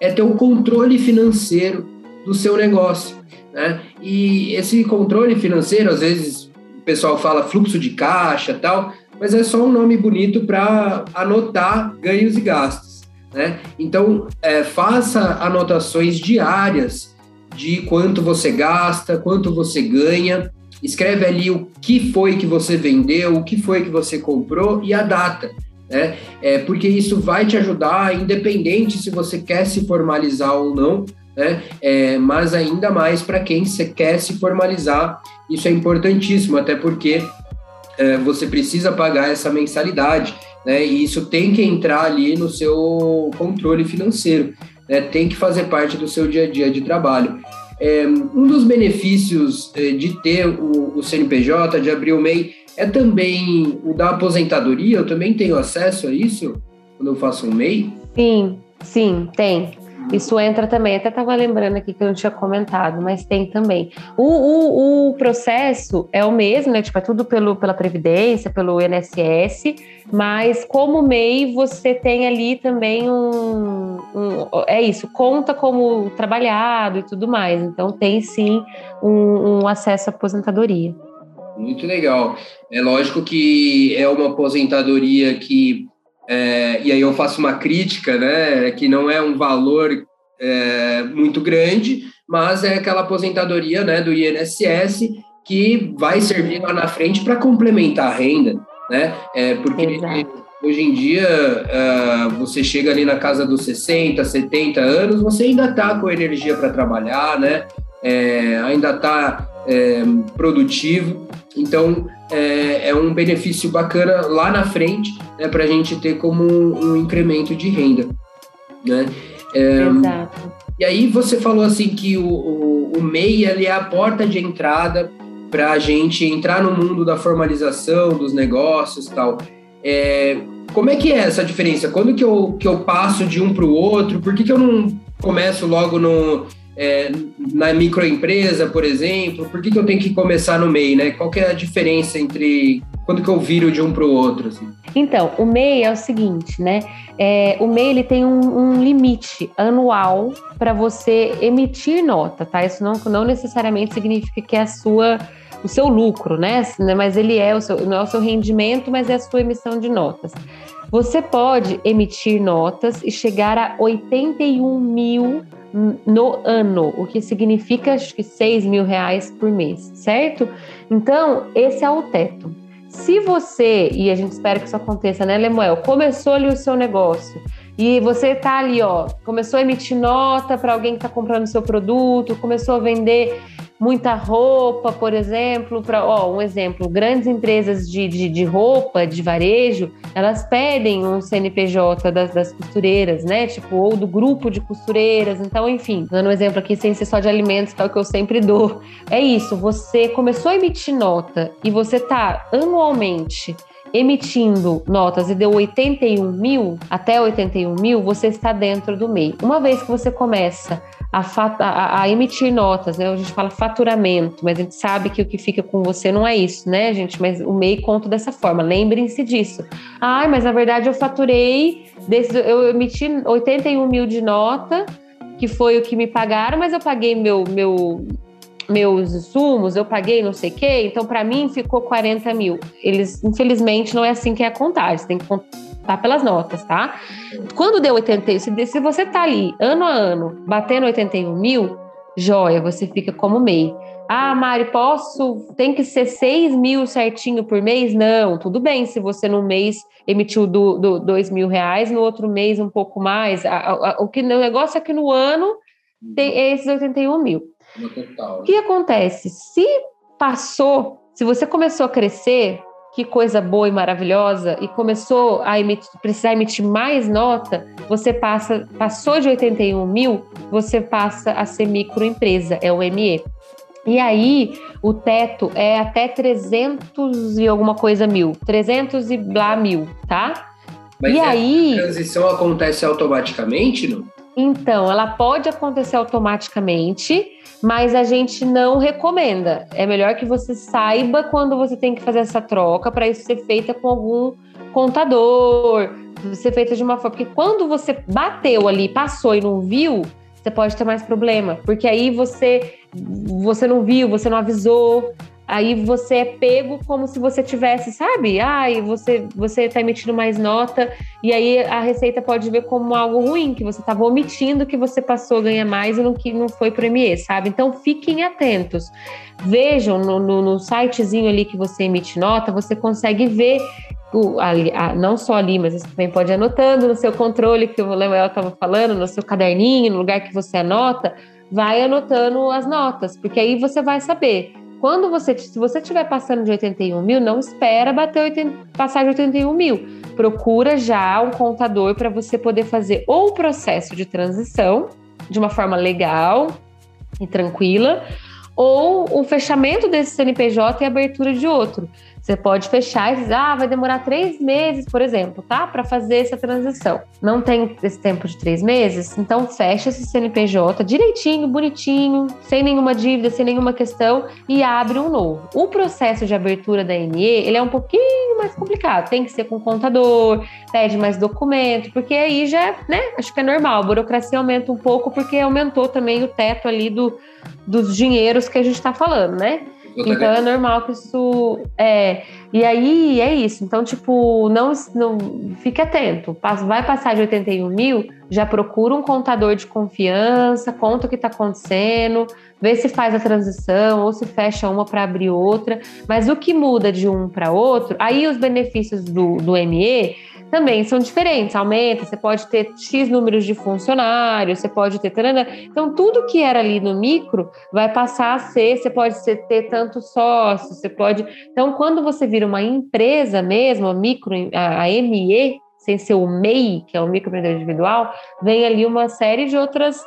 é ter o controle financeiro do seu negócio. Né? E esse controle financeiro, às vezes o pessoal fala fluxo de caixa tal, mas é só um nome bonito para anotar ganhos e gastos. Né? Então, é, faça anotações diárias de quanto você gasta, quanto você ganha, escreve ali o que foi que você vendeu, o que foi que você comprou e a data. Né? É, porque isso vai te ajudar, independente se você quer se formalizar ou não, né? É, mas ainda mais para quem quer se formalizar, isso é importantíssimo, até porque é, você precisa pagar essa mensalidade, né? E isso tem que entrar ali no seu controle financeiro, né? Tem que fazer parte do seu dia a dia de trabalho. É, um dos benefícios é, de ter o, o CNPJ, de abrir o MEI, é também o da aposentadoria. Eu também tenho acesso a isso quando eu faço um MEI? Sim, sim, tem. Isso entra também, até estava lembrando aqui que eu não tinha comentado, mas tem também. O, o, o, processo é o mesmo, né? Tipo, é tudo pelo, pela Previdência, pelo INSS, mas como MEI você tem ali também um, um, É isso, conta como trabalhado e tudo mais. Então tem sim um, um acesso à aposentadoria. Muito legal. É lógico que é uma aposentadoria que é, e aí eu faço uma crítica, né, que não é um valor é, muito grande, mas é aquela aposentadoria né, do INSS que vai servir lá na frente para complementar a renda, né? É, porque Exato. hoje em dia uh, você chega ali na casa dos 60, 70 anos, você ainda está com energia para trabalhar, né? É, ainda está é, produtivo. Então, é, é, um benefício bacana lá na frente né, para a gente ter como um, um incremento de renda. Né? É, Exato. E aí você falou assim que o, o, o MEI ele é a porta de entrada para a gente entrar no mundo da formalização dos negócios tal. É, como é que é essa diferença? Quando que eu, que eu passo de um para o outro? Por que, que eu não começo logo no, é, na microempresa, por exemplo? Por que, que eu tenho que começar no MEI, né? Qual que é a diferença entre quando que eu viro de um para o outro? Assim? Então, o MEI é o seguinte, né? É, o MEI ele tem um, um limite anual para você emitir nota, tá? Isso não, não necessariamente significa que é a sua o seu lucro, né? Mas ele é o seu, não é o seu rendimento, mas é a sua emissão de notas. Você pode emitir notas e chegar a 81 mil no ano, o que significa acho que 6 mil reais por mês, certo? Então, esse é o teto. Se você, e a gente espera que isso aconteça, né, Lemuel, começou ali o seu negócio e você tá ali, ó, começou a emitir nota para alguém que está comprando seu produto, começou a vender muita roupa, por exemplo, para um exemplo, grandes empresas de, de, de, roupa, de varejo, elas pedem um CNPJ das, das, costureiras, né? Tipo, ou do grupo de costureiras. Então, enfim, dando um exemplo aqui, sem ser só de alimentos, que é que eu sempre dou. É isso, você começou a emitir nota e você tá anualmente emitindo notas e deu 81 mil, até 81 mil, você está dentro do MEI. Uma vez que você começa a, a, a, emitir notas, né? A gente fala faturamento, mas a gente sabe que o que fica com você não é isso, né, gente? Mas o MEI conta dessa forma, lembrem-se disso. Ah, mas na verdade eu faturei, desse, eu emiti 81 mil de nota, que foi o que me pagaram, mas eu paguei meu, meu, meus insumos, eu paguei não sei o quê, então para mim ficou 40 mil. Eles, infelizmente, não é assim que é a contagem, você tem que tá pelas notas, tá? Quando deu 80, se, você tá ali ano a ano batendo 81 mil, joia, você fica como MEI. Ah, Mari, posso? Tem que ser 6 mil certinho por mês? Não, tudo bem se você no mês emitiu do, do 2 mil reais, no outro mês um pouco mais. A, a, a, o, que, o negócio é que no ano tem esses 81 mil. O que acontece? Se passou, se você começou a crescer, que coisa boa e maravilhosa, e começou a emitir, precisar emitir mais nota, você passa, passou de 81 mil, você passa a ser microempresa, é o ME. E aí, o teto é até 300 e alguma coisa mil, 300 e blá mil, tá? Mas e aí, a transição acontece automaticamente, não? Então, ela pode acontecer automaticamente, mas a gente não recomenda. É melhor que você saiba quando você tem que fazer essa troca para isso ser feita com algum contador, ser feita de uma forma. Porque quando você bateu ali, passou e não viu, você pode ter mais problema, porque aí você você não viu, você não avisou, aí você é pego como se você tivesse, sabe? Ai, você você está emitindo mais nota e aí a receita pode ver como algo ruim que você estava omitindo que você passou a ganhar mais e não que não foi para ME, sabe? Então fiquem atentos. Vejam no, no, no, sitezinho ali que você emite nota, você consegue ver o, ali, a, não só ali, mas você também pode ir anotando no seu controle que o Lemuel estava falando, no seu caderninho, no lugar que você anota, vai anotando as notas, porque aí você vai saber quando você, se você estiver passando de 81 mil, não espera bater 80, passar de 81 mil. Procura já um contador para você poder fazer ou o processo de transição de uma forma legal e tranquila, ou o fechamento desse CNPJ e abertura de outro. Você pode fechar e dizer, ah, vai demorar três meses, por exemplo, tá? Para fazer essa transição. Não tem esse tempo de três meses? Então fecha esse CNPJ direitinho, bonitinho, sem nenhuma dívida, sem nenhuma questão e abre um novo. O processo de abertura da ME, ele é um pouquinho mais complicado. Tem que ser com contador, pede mais documento, porque aí já, né? Acho que é normal. A burocracia aumenta um pouco porque aumentou também o teto ali do, dos dinheiros que a gente está falando, né? Então é normal que isso. É, e aí é isso. Então, tipo, não, não fique atento. Vai passar de 81 mil, já procura um contador de confiança, conta o que está acontecendo, vê se faz a transição ou se fecha uma para abrir outra. Mas o que muda de um para outro, aí os benefícios do, do ME também são diferentes, aumenta, você pode ter X números de funcionários, você pode ter. Então, tudo que era ali no micro vai passar a ser, você pode ter tanto sócio, você pode. Então, quando você vira uma empresa mesmo, a micro, a, a ME, sem ser o MEI, que é o microempreendedor individual, vem ali uma série de outras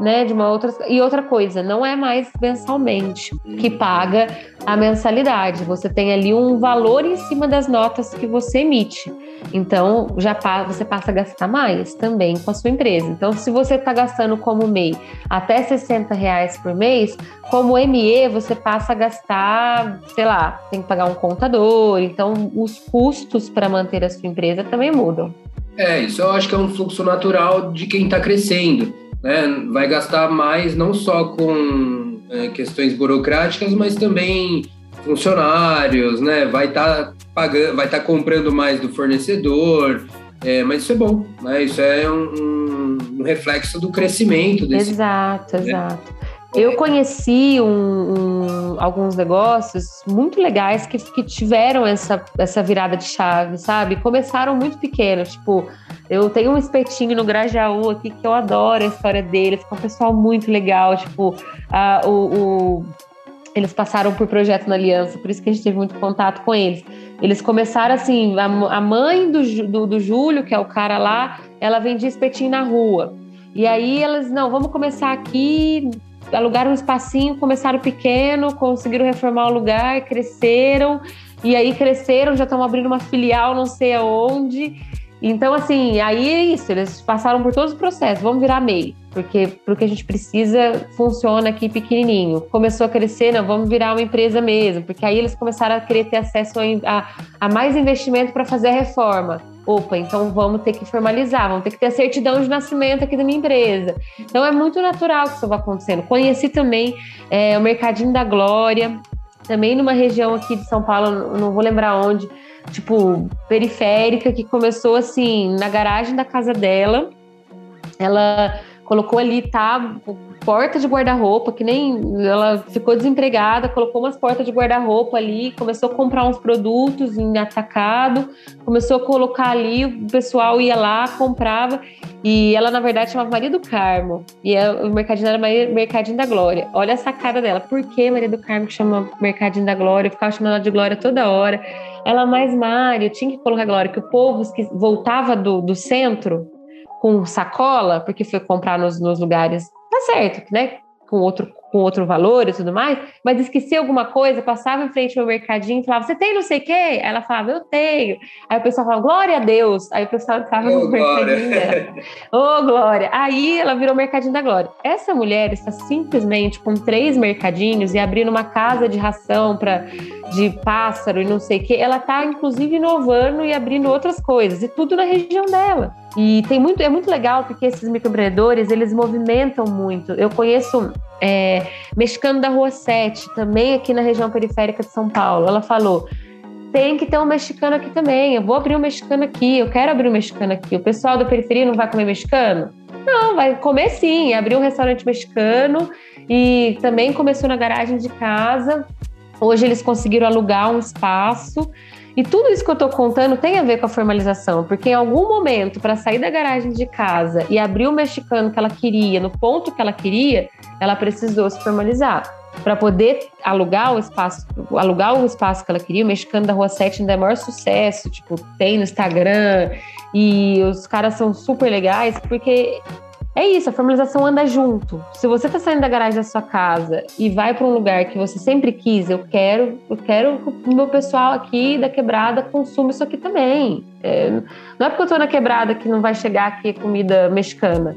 né, de uma outra e outra coisa, não é mais mensalmente que paga a mensalidade. Você tem ali um valor em cima das notas que você emite. Então, já você passa a gastar mais também com a sua empresa. Então, se você está gastando como MEI até 60 reais por mês, como ME você passa a gastar, sei lá, tem que pagar um contador. Então, os custos para manter a sua empresa também mudam. É, isso eu acho que é um fluxo natural de quem está crescendo né, vai gastar mais não só com é, questões burocráticas, mas também funcionários, né, vai estar tá pagando, vai estar tá comprando mais do fornecedor, é, mas isso é bom, né, isso é um, um reflexo do crescimento desse. Exato, né? exato. Eu conheci um, um, alguns negócios muito legais que, que tiveram essa, essa virada de chave, sabe? Começaram muito pequenos, tipo, eu tenho um espetinho no Grajaú aqui que eu adoro a história deles, é um pessoal muito legal, tipo, a, o, o, eles passaram por projeto na Aliança, por isso que a gente teve muito contato com eles. Eles começaram assim, a, a mãe do, do, do Júlio, que é o cara lá, ela vendia espetinho na rua. E aí elas, não, vamos começar aqui, alugaram um espacinho, começaram pequeno, conseguiram reformar o lugar, cresceram, e aí cresceram, já estão abrindo uma filial não sei aonde. Então, assim, aí é isso, eles passaram por todos os processos, vamos virar MEI, porque porque a gente precisa funciona aqui pequenininho. Começou a crescer, não, vamos virar uma empresa mesmo, porque aí eles começaram a querer ter acesso a, a mais investimento para fazer a reforma. Opa, então vamos ter que formalizar, vamos ter que ter a certidão de nascimento aqui da minha empresa. Então é muito natural que isso vá acontecendo. Conheci também é, o Mercadinho da Glória, também numa região aqui de São Paulo, não vou lembrar onde, tipo, periférica, que começou assim, na garagem da casa dela. Ela colocou ali, tá, porta de guarda-roupa, que nem ela ficou desempregada, colocou umas portas de guarda-roupa ali, começou a comprar uns produtos em atacado, começou a colocar ali, o pessoal ia lá, comprava, e ela, na verdade, chamava Maria do Carmo, e é, o mercadinho era Maria, Mercadinho da Glória. Olha essa cara dela, por que Maria do Carmo que chama Mercadinho da Glória? Eu ficava chamando ela de Glória toda hora. Ela mais Mário, tinha que colocar Glória, que o povo voltava do, do centro, com sacola, porque foi comprar nos, nos lugares, tá certo, né? Com outro, com outro valor e tudo mais, mas esquecia alguma coisa, passava em frente ao mercadinho e falava, você tem não sei o quê? Ela falava, eu tenho. Aí o pessoal falava, glória a Deus. Aí o pessoal estava oh, no mercadinho Ô, oh, glória. Aí ela virou mercadinho da glória. Essa mulher está simplesmente com três mercadinhos e abrindo uma casa de ração para de pássaro e não sei o quê. Ela está, inclusive, inovando e abrindo outras coisas, e tudo na região dela. E tem muito, é muito legal porque esses microempreendedores, eles movimentam muito. Eu conheço é, mexicano da Rua 7, também aqui na região periférica de São Paulo. Ela falou: tem que ter um mexicano aqui também. Eu vou abrir um mexicano aqui, eu quero abrir um mexicano aqui. O pessoal da periferia não vai comer mexicano? Não, vai comer sim. Abriu um restaurante mexicano e também começou na garagem de casa. Hoje eles conseguiram alugar um espaço e tudo isso que eu estou contando tem a ver com a formalização, porque em algum momento, para sair da garagem de casa e abrir o mexicano que ela queria, no ponto que ela queria, ela precisou se formalizar. Para poder alugar o espaço, alugar o espaço que ela queria, o mexicano da Rua 7 ainda é maior sucesso, tipo, tem no Instagram, e os caras são super legais, porque é isso, a formalização anda junto. Se você está saindo da garagem da sua casa e vai para um lugar que você sempre quis, eu quero, eu quero que o meu pessoal aqui da quebrada consuma isso aqui também. É, não é porque eu estou na quebrada que não vai chegar aqui comida mexicana.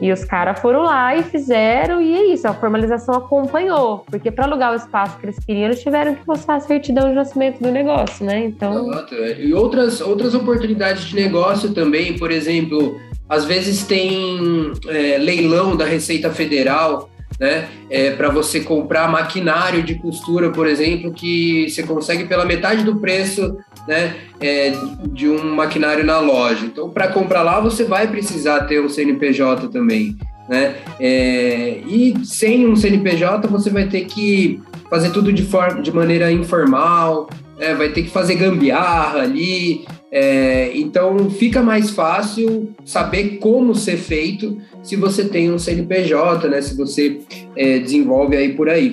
E os caras foram lá e fizeram, e é isso, a formalização acompanhou, porque para alugar o espaço que eles queriam, eles tiveram que mostrar a certidão de nascimento do negócio, né? Então. Exato. É. E outras, outras oportunidades de negócio também, por exemplo, às vezes tem é, leilão da Receita Federal, né? É, para você comprar maquinário de costura, por exemplo, que você consegue pela metade do preço né, é, de um maquinário na loja. Então, para comprar lá, você vai precisar ter um CNPJ também. Né? É, e sem um CNPJ, você vai ter que fazer tudo de, forma, de maneira informal, né? vai ter que fazer gambiarra ali, É, então fica mais fácil saber como ser feito se você tem um CNPJ, né? Se você é, desenvolve aí por aí.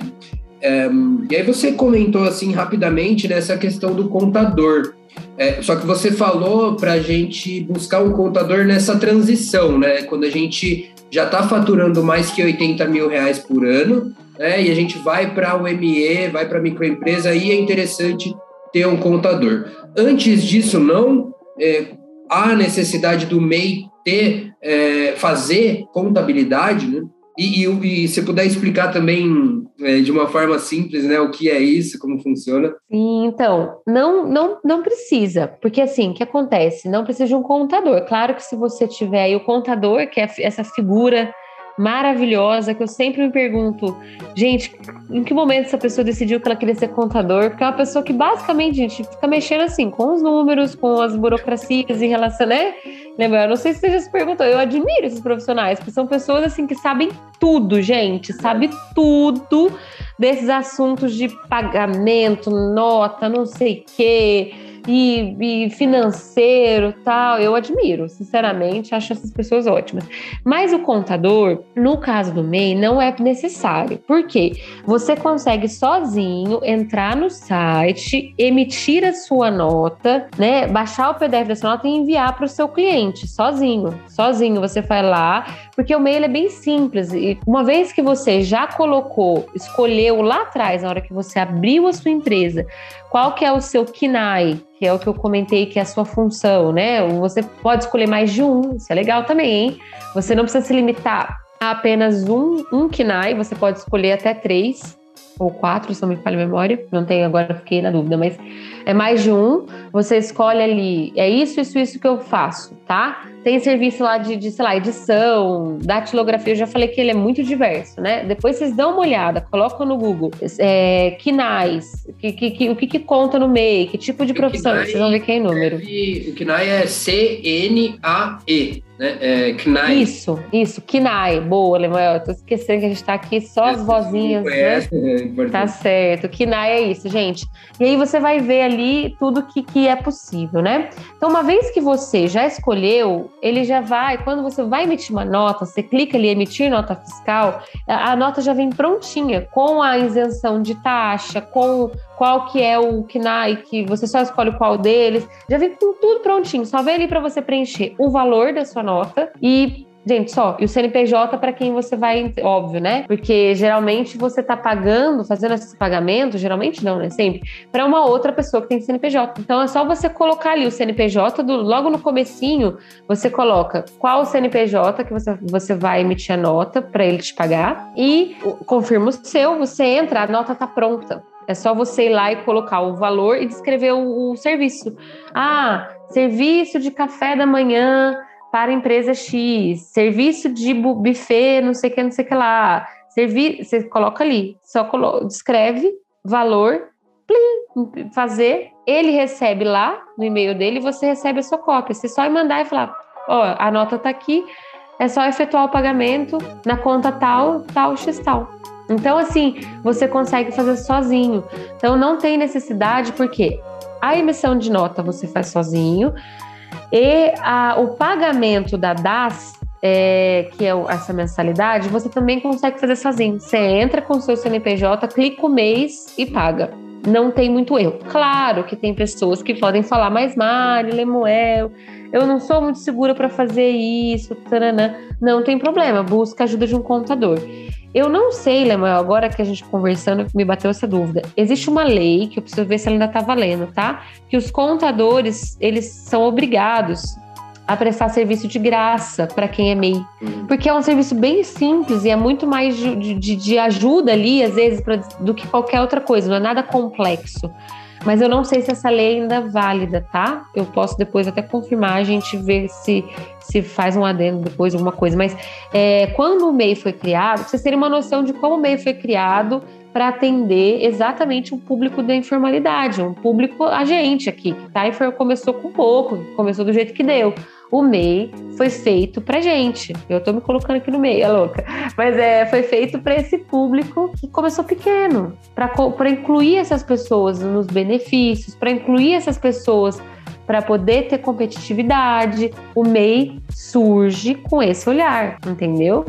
É, e aí você comentou assim rapidamente nessa questão do contador. É, só que você falou para a gente buscar um contador nessa transição, né? Quando a gente já está faturando mais que 80 mil reais por ano, né? E a gente vai para o ME, vai para a microempresa, aí é interessante ter um contador. Antes disso, não é, há necessidade do MEI ter, é, fazer contabilidade, né? E, e, e, se puder explicar também é, de uma forma simples, né, o que é isso, como funciona. Sim, então, não, não, não precisa, porque assim, o que acontece? Não precisa de um contador. Claro que se você tiver aí o contador, que é essa figura maravilhosa que eu sempre me pergunto, gente, em que momento essa pessoa decidiu que ela queria ser contador? Porque é uma pessoa que basicamente, gente, fica mexendo assim com os números, com as burocracias em relação, né? Lembra? Eu não sei se você já se perguntou, eu admiro esses profissionais, que são pessoas assim que sabem tudo, gente, sabe tudo desses assuntos de pagamento, nota, não sei o quê e, e financeiro tal, eu admiro, sinceramente, acho essas pessoas ótimas. Mas o contador, no caso do MEI, não é necessário. Por quê? Você consegue sozinho entrar no site, emitir a sua nota, né? Baixar o PDF da sua nota e enviar para o seu cliente, sozinho. Sozinho, você vai lá, porque o MEI é bem simples. E uma vez que você já colocou, escolheu lá atrás, na hora que você abriu a sua empresa, qual que é o seu KINAI, que é o que eu comentei que é a sua função, né? Você pode escolher mais de um, isso é legal também, hein? Você não precisa se limitar a apenas um, um KINAI, você pode escolher até três ou quatro, se não me falha a memória, não tenho agora, fiquei na dúvida, mas é mais de um, você escolhe ali, é isso, isso, isso que eu faço, tá? Tem serviço lá de, de sei lá, edição, datilografia, eu já falei que ele é muito diverso, né? Depois vocês dão uma olhada, colocam no Google, é, KINAIs, que, que, que, o que, que conta no MEI, que tipo de profissão, vocês vão ver que é número. O KINAI é C-N-A-E, né? É, KNAI. Isso, isso, KNAI. Boa, Lemuel. Tô esquecendo que a gente tá aqui só as vozinhas, né? É tá certo. KNAI é isso, gente. E aí você vai ver ali tudo que, que é possível, né? Então, uma vez que você já escolheu, ele já vai, quando você vai emitir uma nota, você clica ali emitir nota fiscal, a, nota já vem prontinha, com a isenção de taxa, com qual que é o KNAI, que você só escolhe qual deles. Já vem com tudo prontinho, só vem ali para você preencher o valor da sua nota e Gente, só. E o CNPJ para quem você vai, óbvio, né? Porque geralmente você tá pagando, fazendo esse pagamento, geralmente não, né? Sempre, para uma outra pessoa que tem CNPJ. Então é só você colocar ali o CNPJ do, logo no comecinho, você coloca qual o CNPJ que você, você vai emitir a nota para ele te pagar e confirma o seu, você entra, a nota tá pronta. É só você ir lá e colocar o valor e descrever o, o serviço. Ah, serviço de café da manhã para a empresa X, serviço de buffet, não sei o que, não sei o que lá. Servi você coloca ali, só colo descreve valor, plim, fazer, ele recebe lá no e-mail dele você recebe a sua cópia. Você só mandar e falar: ó, a nota está aqui, é só efetuar o pagamento na conta tal, tal, x tal. Então, assim, você consegue fazer sozinho. Então, não tem necessidade, porque a emissão de nota você faz sozinho e a, o pagamento da DAS, é, que é essa mensalidade, você também consegue fazer sozinho. Você entra com o seu CNPJ, clica o mês e paga. Não tem muito erro. Claro que tem pessoas que podem falar, mas Mari, Lemuel, eu não sou muito segura para fazer isso, taranã. Não tem problema, busca ajuda de um contador. Eu não sei, Lemuel, agora que a gente conversando, me bateu essa dúvida. Existe uma lei que eu preciso ver se ela ainda está valendo, tá? Que os contadores, eles são obrigados a prestar serviço de graça para quem é MEI. Uhum. Porque é um serviço bem simples e é muito mais de, de, de ajuda ali, às vezes, pra, do que qualquer outra coisa, não é nada complexo. Mas eu não sei se essa lei ainda é válida, tá? Eu posso depois até confirmar, a gente ver se, se faz um adendo depois, alguma coisa. Mas é, quando o MEI foi criado, vocês terem uma noção de como o MEI foi criado para atender exatamente o público da informalidade, um público agente aqui, que tá? E começou com pouco, começou do jeito que deu o MEI foi feito para gente. Eu estou me colocando aqui no meio, é louca. Mas é, foi feito para esse público que começou pequeno, para incluir essas pessoas nos benefícios, para incluir essas pessoas para poder ter competitividade. O MEI surge com esse olhar, entendeu?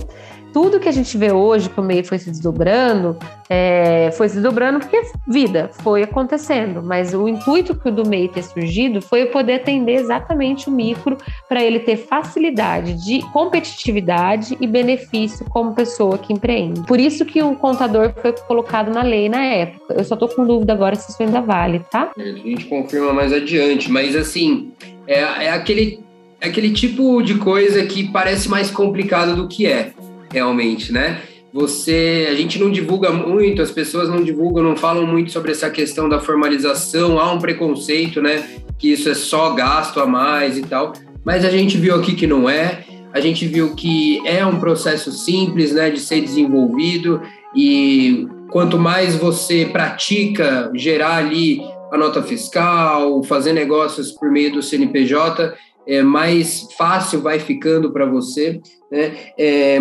Tudo que a gente vê hoje que o meio foi se desdobrando, é, foi se desdobrando porque vida foi acontecendo. Mas o intuito que o do MEI ter surgido foi poder atender exatamente o micro para ele ter facilidade de competitividade e benefício como pessoa que empreende. Por isso que o contador foi colocado na lei na época. Eu só estou com dúvida agora se isso ainda vale, tá? A gente confirma mais adiante, mas assim, é, é aquele, é aquele tipo de coisa que parece mais complicado do que é realmente, né? Você, a gente não divulga muito, as pessoas não divulgam, não falam muito sobre essa questão da formalização, há um preconceito, né? Que isso é só gasto a mais e tal, mas a gente viu aqui que não é, a gente viu que é um processo simples, né, de ser desenvolvido e quanto mais você pratica gerar ali a nota fiscal, fazer negócios por meio do CNPJ, é, mais fácil vai ficando para você. Né? É,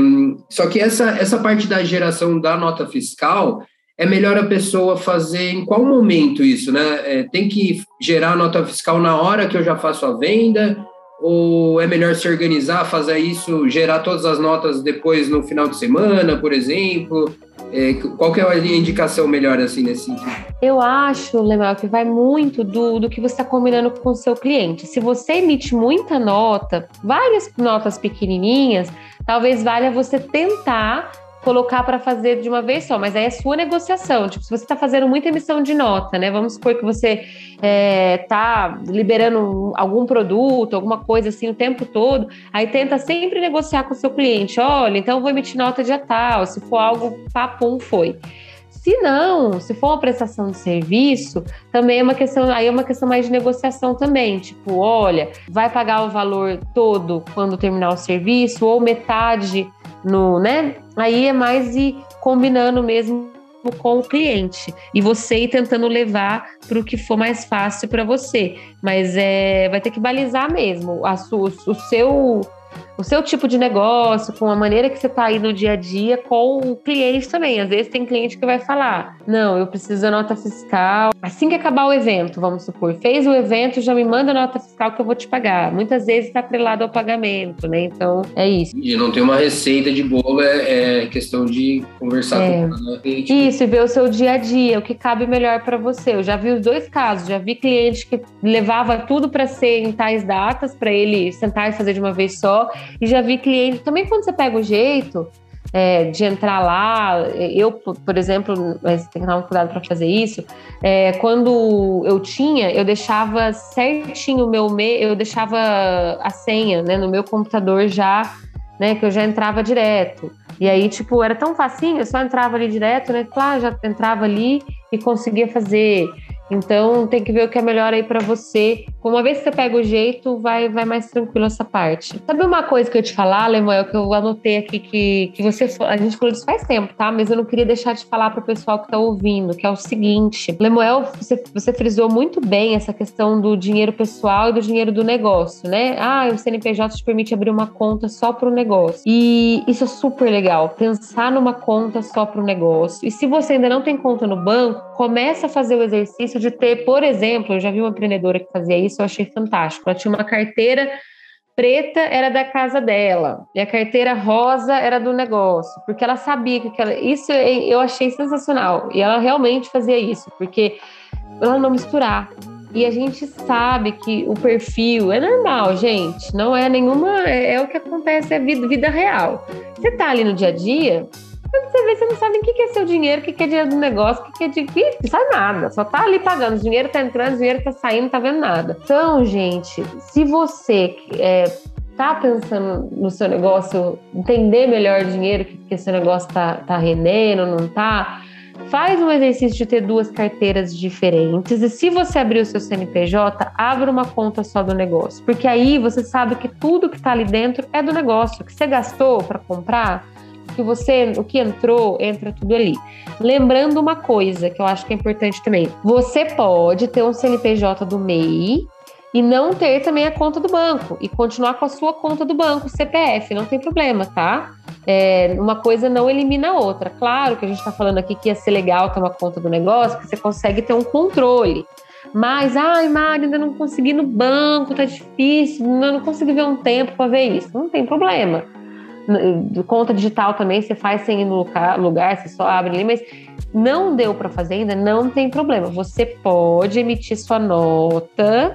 só que essa, essa parte da geração da nota fiscal é melhor a pessoa fazer em qual momento isso, né? É, tem que gerar a nota fiscal na hora que eu já faço a venda, ou é melhor se organizar, fazer isso, gerar todas as notas depois no final de semana, por exemplo? É, qual que é a indicação melhor assim nesse sentido? Eu acho, Lemal, que vai muito do, do que você está combinando com o seu cliente. Se você emite muita nota, várias notas pequenininhas, talvez valha você tentar colocar para fazer de uma vez só, mas aí é sua negociação. Tipo, se você está fazendo muita emissão de nota, né? Vamos supor que você está é, liberando algum produto, alguma coisa assim o tempo todo, aí tenta sempre negociar com o seu cliente. Olha, então vou emitir nota de tal, se for algo, papum, foi. Se não, se for uma prestação de serviço, também é uma questão, aí é uma questão mais de negociação também, tipo, olha, vai pagar o valor todo quando terminar o serviço ou metade no, né? Aí é mais ir combinando mesmo com o cliente e você ir tentando levar para o que for mais fácil para você. Mas é, vai ter que balizar mesmo a, o seu o seu tipo de negócio, com a maneira que você está aí no dia a dia, com o cliente também. Às vezes tem cliente que vai falar: não, eu preciso da nota fiscal. Assim que acabar o evento, vamos supor, fez o evento, já me manda a nota fiscal que eu vou te pagar. Muitas vezes está atrelado ao pagamento, né? Então é isso. E não tem uma receita de bolo, é, é questão de conversar é. com o cliente. Isso, e ver o seu dia a dia, o que cabe melhor para você. Eu já vi os dois casos, já vi cliente que levava tudo para ser em tais datas, para ele sentar e fazer de uma vez só e já vi cliente, também quando você pega o jeito é, de entrar lá, eu, por exemplo, mas tem que um cuidado para fazer isso. É, quando eu tinha, eu deixava certinho o meu me, eu deixava a senha, né, no meu computador já, né, que eu já entrava direto. E aí, tipo, era tão facinho, eu só entrava ali direto, né? Claro, já entrava ali e conseguia fazer. Então tem que ver o que é melhor aí para você. Uma vez que você pega o jeito, vai, vai mais tranquilo essa parte. Sabe uma coisa que eu te falar, Lemuel, que eu anotei aqui que, que você. A gente falou isso faz tempo, tá? Mas eu não queria deixar de falar para o pessoal que tá ouvindo, que é o seguinte: Lemuel, você, você frisou muito bem essa questão do dinheiro pessoal e do dinheiro do negócio, né? Ah, o CNPJ te permite abrir uma conta só para o negócio. E isso é super legal, pensar numa conta só para o negócio. E se você ainda não tem conta no banco, começa a fazer o exercício de ter, por exemplo, eu já vi uma empreendedora que fazia isso, eu achei fantástico. Ela tinha uma carteira preta era da casa dela e a carteira rosa era do negócio, porque ela sabia que ela, isso eu achei sensacional e ela realmente fazia isso, porque ela não misturar. E a gente sabe que o perfil é normal, gente, não é nenhuma, é, é o que acontece, é vida, vida real. Você tá ali no dia a dia, você vê, você não sabe o que é seu dinheiro, o que é dinheiro do negócio, o que é de. Não sabe nada. Só tá ali pagando. O dinheiro tá entrando, o dinheiro tá saindo, não tá vendo nada. Então, gente, se você é, tá pensando no seu negócio, entender melhor o dinheiro que, que seu negócio tá, tá rendendo, não tá. Faz um exercício de ter duas carteiras diferentes e se você abrir o seu CNPJ, abra uma conta só do negócio, porque aí você sabe que tudo que está ali dentro é do negócio, que você gastou para comprar, que você, o que entrou, entra tudo ali. Lembrando uma coisa que eu acho que é importante também: você pode ter um CNPJ do MEI e não ter também a conta do banco e continuar com a sua conta do banco, CPF, não tem problema, tá? É, uma coisa não elimina a outra. Claro que a gente está falando aqui que ia ser legal ter uma conta do negócio, que você consegue ter um controle. Mas, ai, Mari, ainda não consegui no banco, tá difícil, ainda não consegui ver um tempo para ver isso. Não tem problema. Conta digital também, você faz sem ir no lugar, você só abre ali, mas não deu para fazer ainda, não tem problema. Você pode emitir sua nota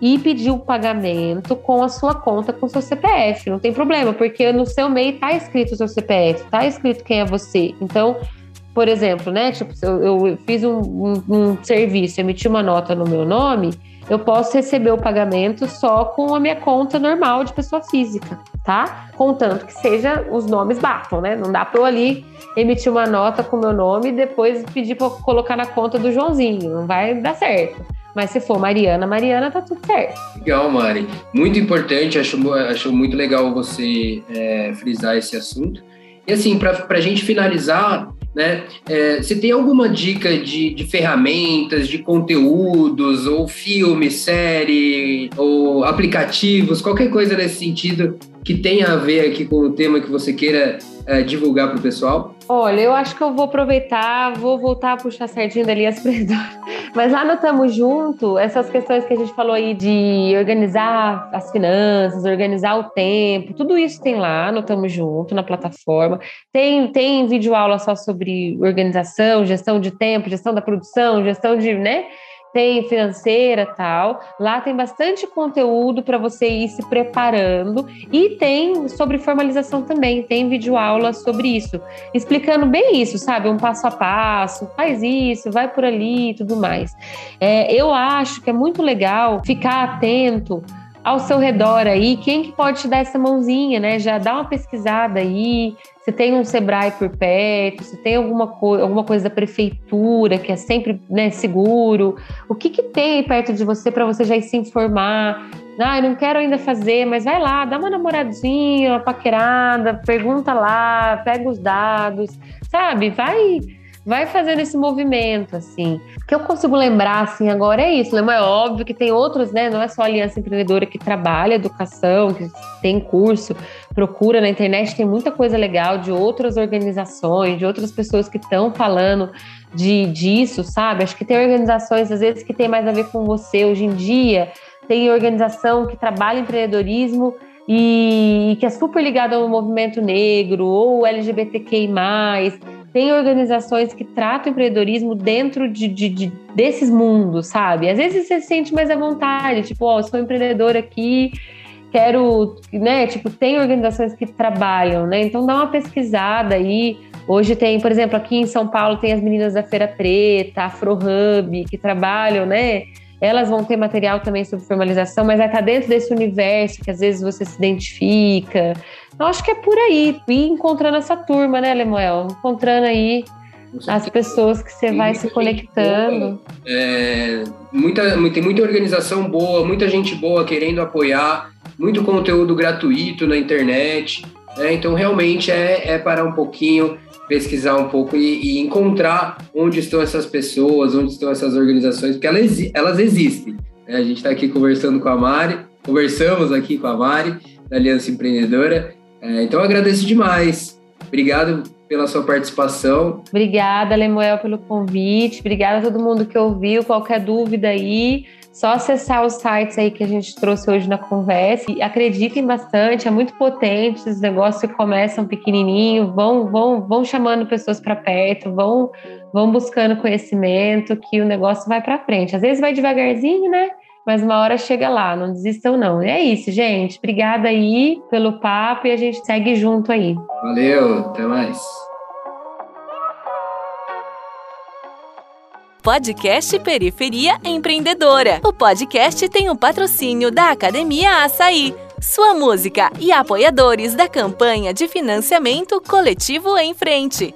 e pedir o pagamento com a sua conta, com o seu CPF. Não tem problema, porque no seu MEI está escrito o seu CPF, está escrito quem é você. Então, por exemplo, né? Tipo, eu, eu fiz um, um, um serviço, emiti uma nota no meu nome, eu posso receber o pagamento só com a minha conta normal de pessoa física, tá? Contanto que seja os nomes batam, né? Não dá para eu ali emitir uma nota com meu nome e depois pedir para colocar na conta do Joãozinho, não vai dar certo. Mas se for Mariana, Mariana, tá tudo certo. Legal, Mari. Muito importante, acho, acho muito legal você é, frisar esse assunto. E assim, para a gente finalizar, né? É, você tem alguma dica de, de ferramentas, de conteúdos, ou filme, série, ou aplicativos, qualquer coisa nesse sentido que tenha a ver aqui com o tema que você queira é, divulgar para o pessoal? Olha, eu acho que eu vou aproveitar, vou voltar a puxar certinho dali as predadoras. Mas lá no Tamo Junto, essas questões que a gente falou aí de organizar as finanças, organizar o tempo, tudo isso tem lá no Tamo Junto, na plataforma. Tem, tem vídeo aula só sobre organização, gestão de tempo, gestão da produção, gestão de, né? Tem financeira tal. Lá tem bastante conteúdo para você ir se preparando e tem sobre formalização também, tem vídeo aula sobre isso, explicando bem isso, sabe? Um passo a passo, faz isso, vai por ali e tudo mais. É, eu acho que é muito legal ficar atento ao seu redor aí, quem que pode te dar essa mãozinha, né? Já dá uma pesquisada aí, se tem um Sebrae por perto, se tem alguma, co alguma coisa da prefeitura que é sempre né, seguro, o que, que tem perto de você para você já ir se informar. Ah, eu não quero ainda fazer, mas vai lá, dá uma namoradinha, uma paquerada, pergunta lá, pega os dados, sabe? Vai vai fazendo esse movimento, assim. O que eu consigo lembrar, assim, agora é isso, Lema. É óbvio que tem outros, né? Não é só a Aliança Empreendedora que trabalha educação, que tem curso, procura na internet, tem muita coisa legal de outras organizações, de outras pessoas que estão falando de, disso, sabe? Acho que tem organizações, às vezes, que tem mais a ver com você. Hoje em dia, tem organização que trabalha empreendedorismo e que é super ligada ao movimento negro ou LGBTQI+, tem organizações que tratam empreendedorismo dentro de, de, de, desses mundos, sabe? Às vezes você se sente mais à vontade, tipo, ó, oh, sou empreendedor aqui, quero, né? Tipo, tem organizações que trabalham, né? Então dá uma pesquisada aí. Hoje tem, por exemplo, aqui em São Paulo tem as meninas da Feira Preta, Afro Hub, que trabalham, né? Elas vão ter material também sobre formalização, mas vai estar dentro desse universo que às vezes você se identifica. Eu acho que é por aí, ir encontrando essa turma, né, Lemuel? Encontrando aí as pessoas que você vai se conectando. É, muita, tem muita organização boa, muita gente boa querendo apoiar, muito conteúdo gratuito na internet. Né? Então, realmente é, é parar um pouquinho, pesquisar um pouco e, e, encontrar onde estão essas pessoas, onde estão essas organizações, porque elas, elas existem. Né? A gente está aqui conversando com a Mari, conversamos aqui com a Mari, da Aliança Empreendedora, é, então eu agradeço demais. Obrigado pela sua participação. Obrigada, Lemuel, pelo convite. Obrigada a todo mundo que ouviu. Qualquer dúvida aí, só acessar os sites aí que a gente trouxe hoje na conversa. E acreditem bastante, é muito potente. Os negócios começam pequenininho, vão, vão, vão chamando pessoas para perto, vão, vão buscando conhecimento, que o negócio vai para frente. Às vezes vai devagarzinho, né? Mas uma hora chega lá, não desistam não. E é isso, gente. Obrigada aí pelo papo e a gente segue junto aí. Valeu, até mais. Podcast Periferia Empreendedora. O podcast tem o patrocínio da Academia Açaí, sua música e apoiadores da campanha de financiamento coletivo em frente.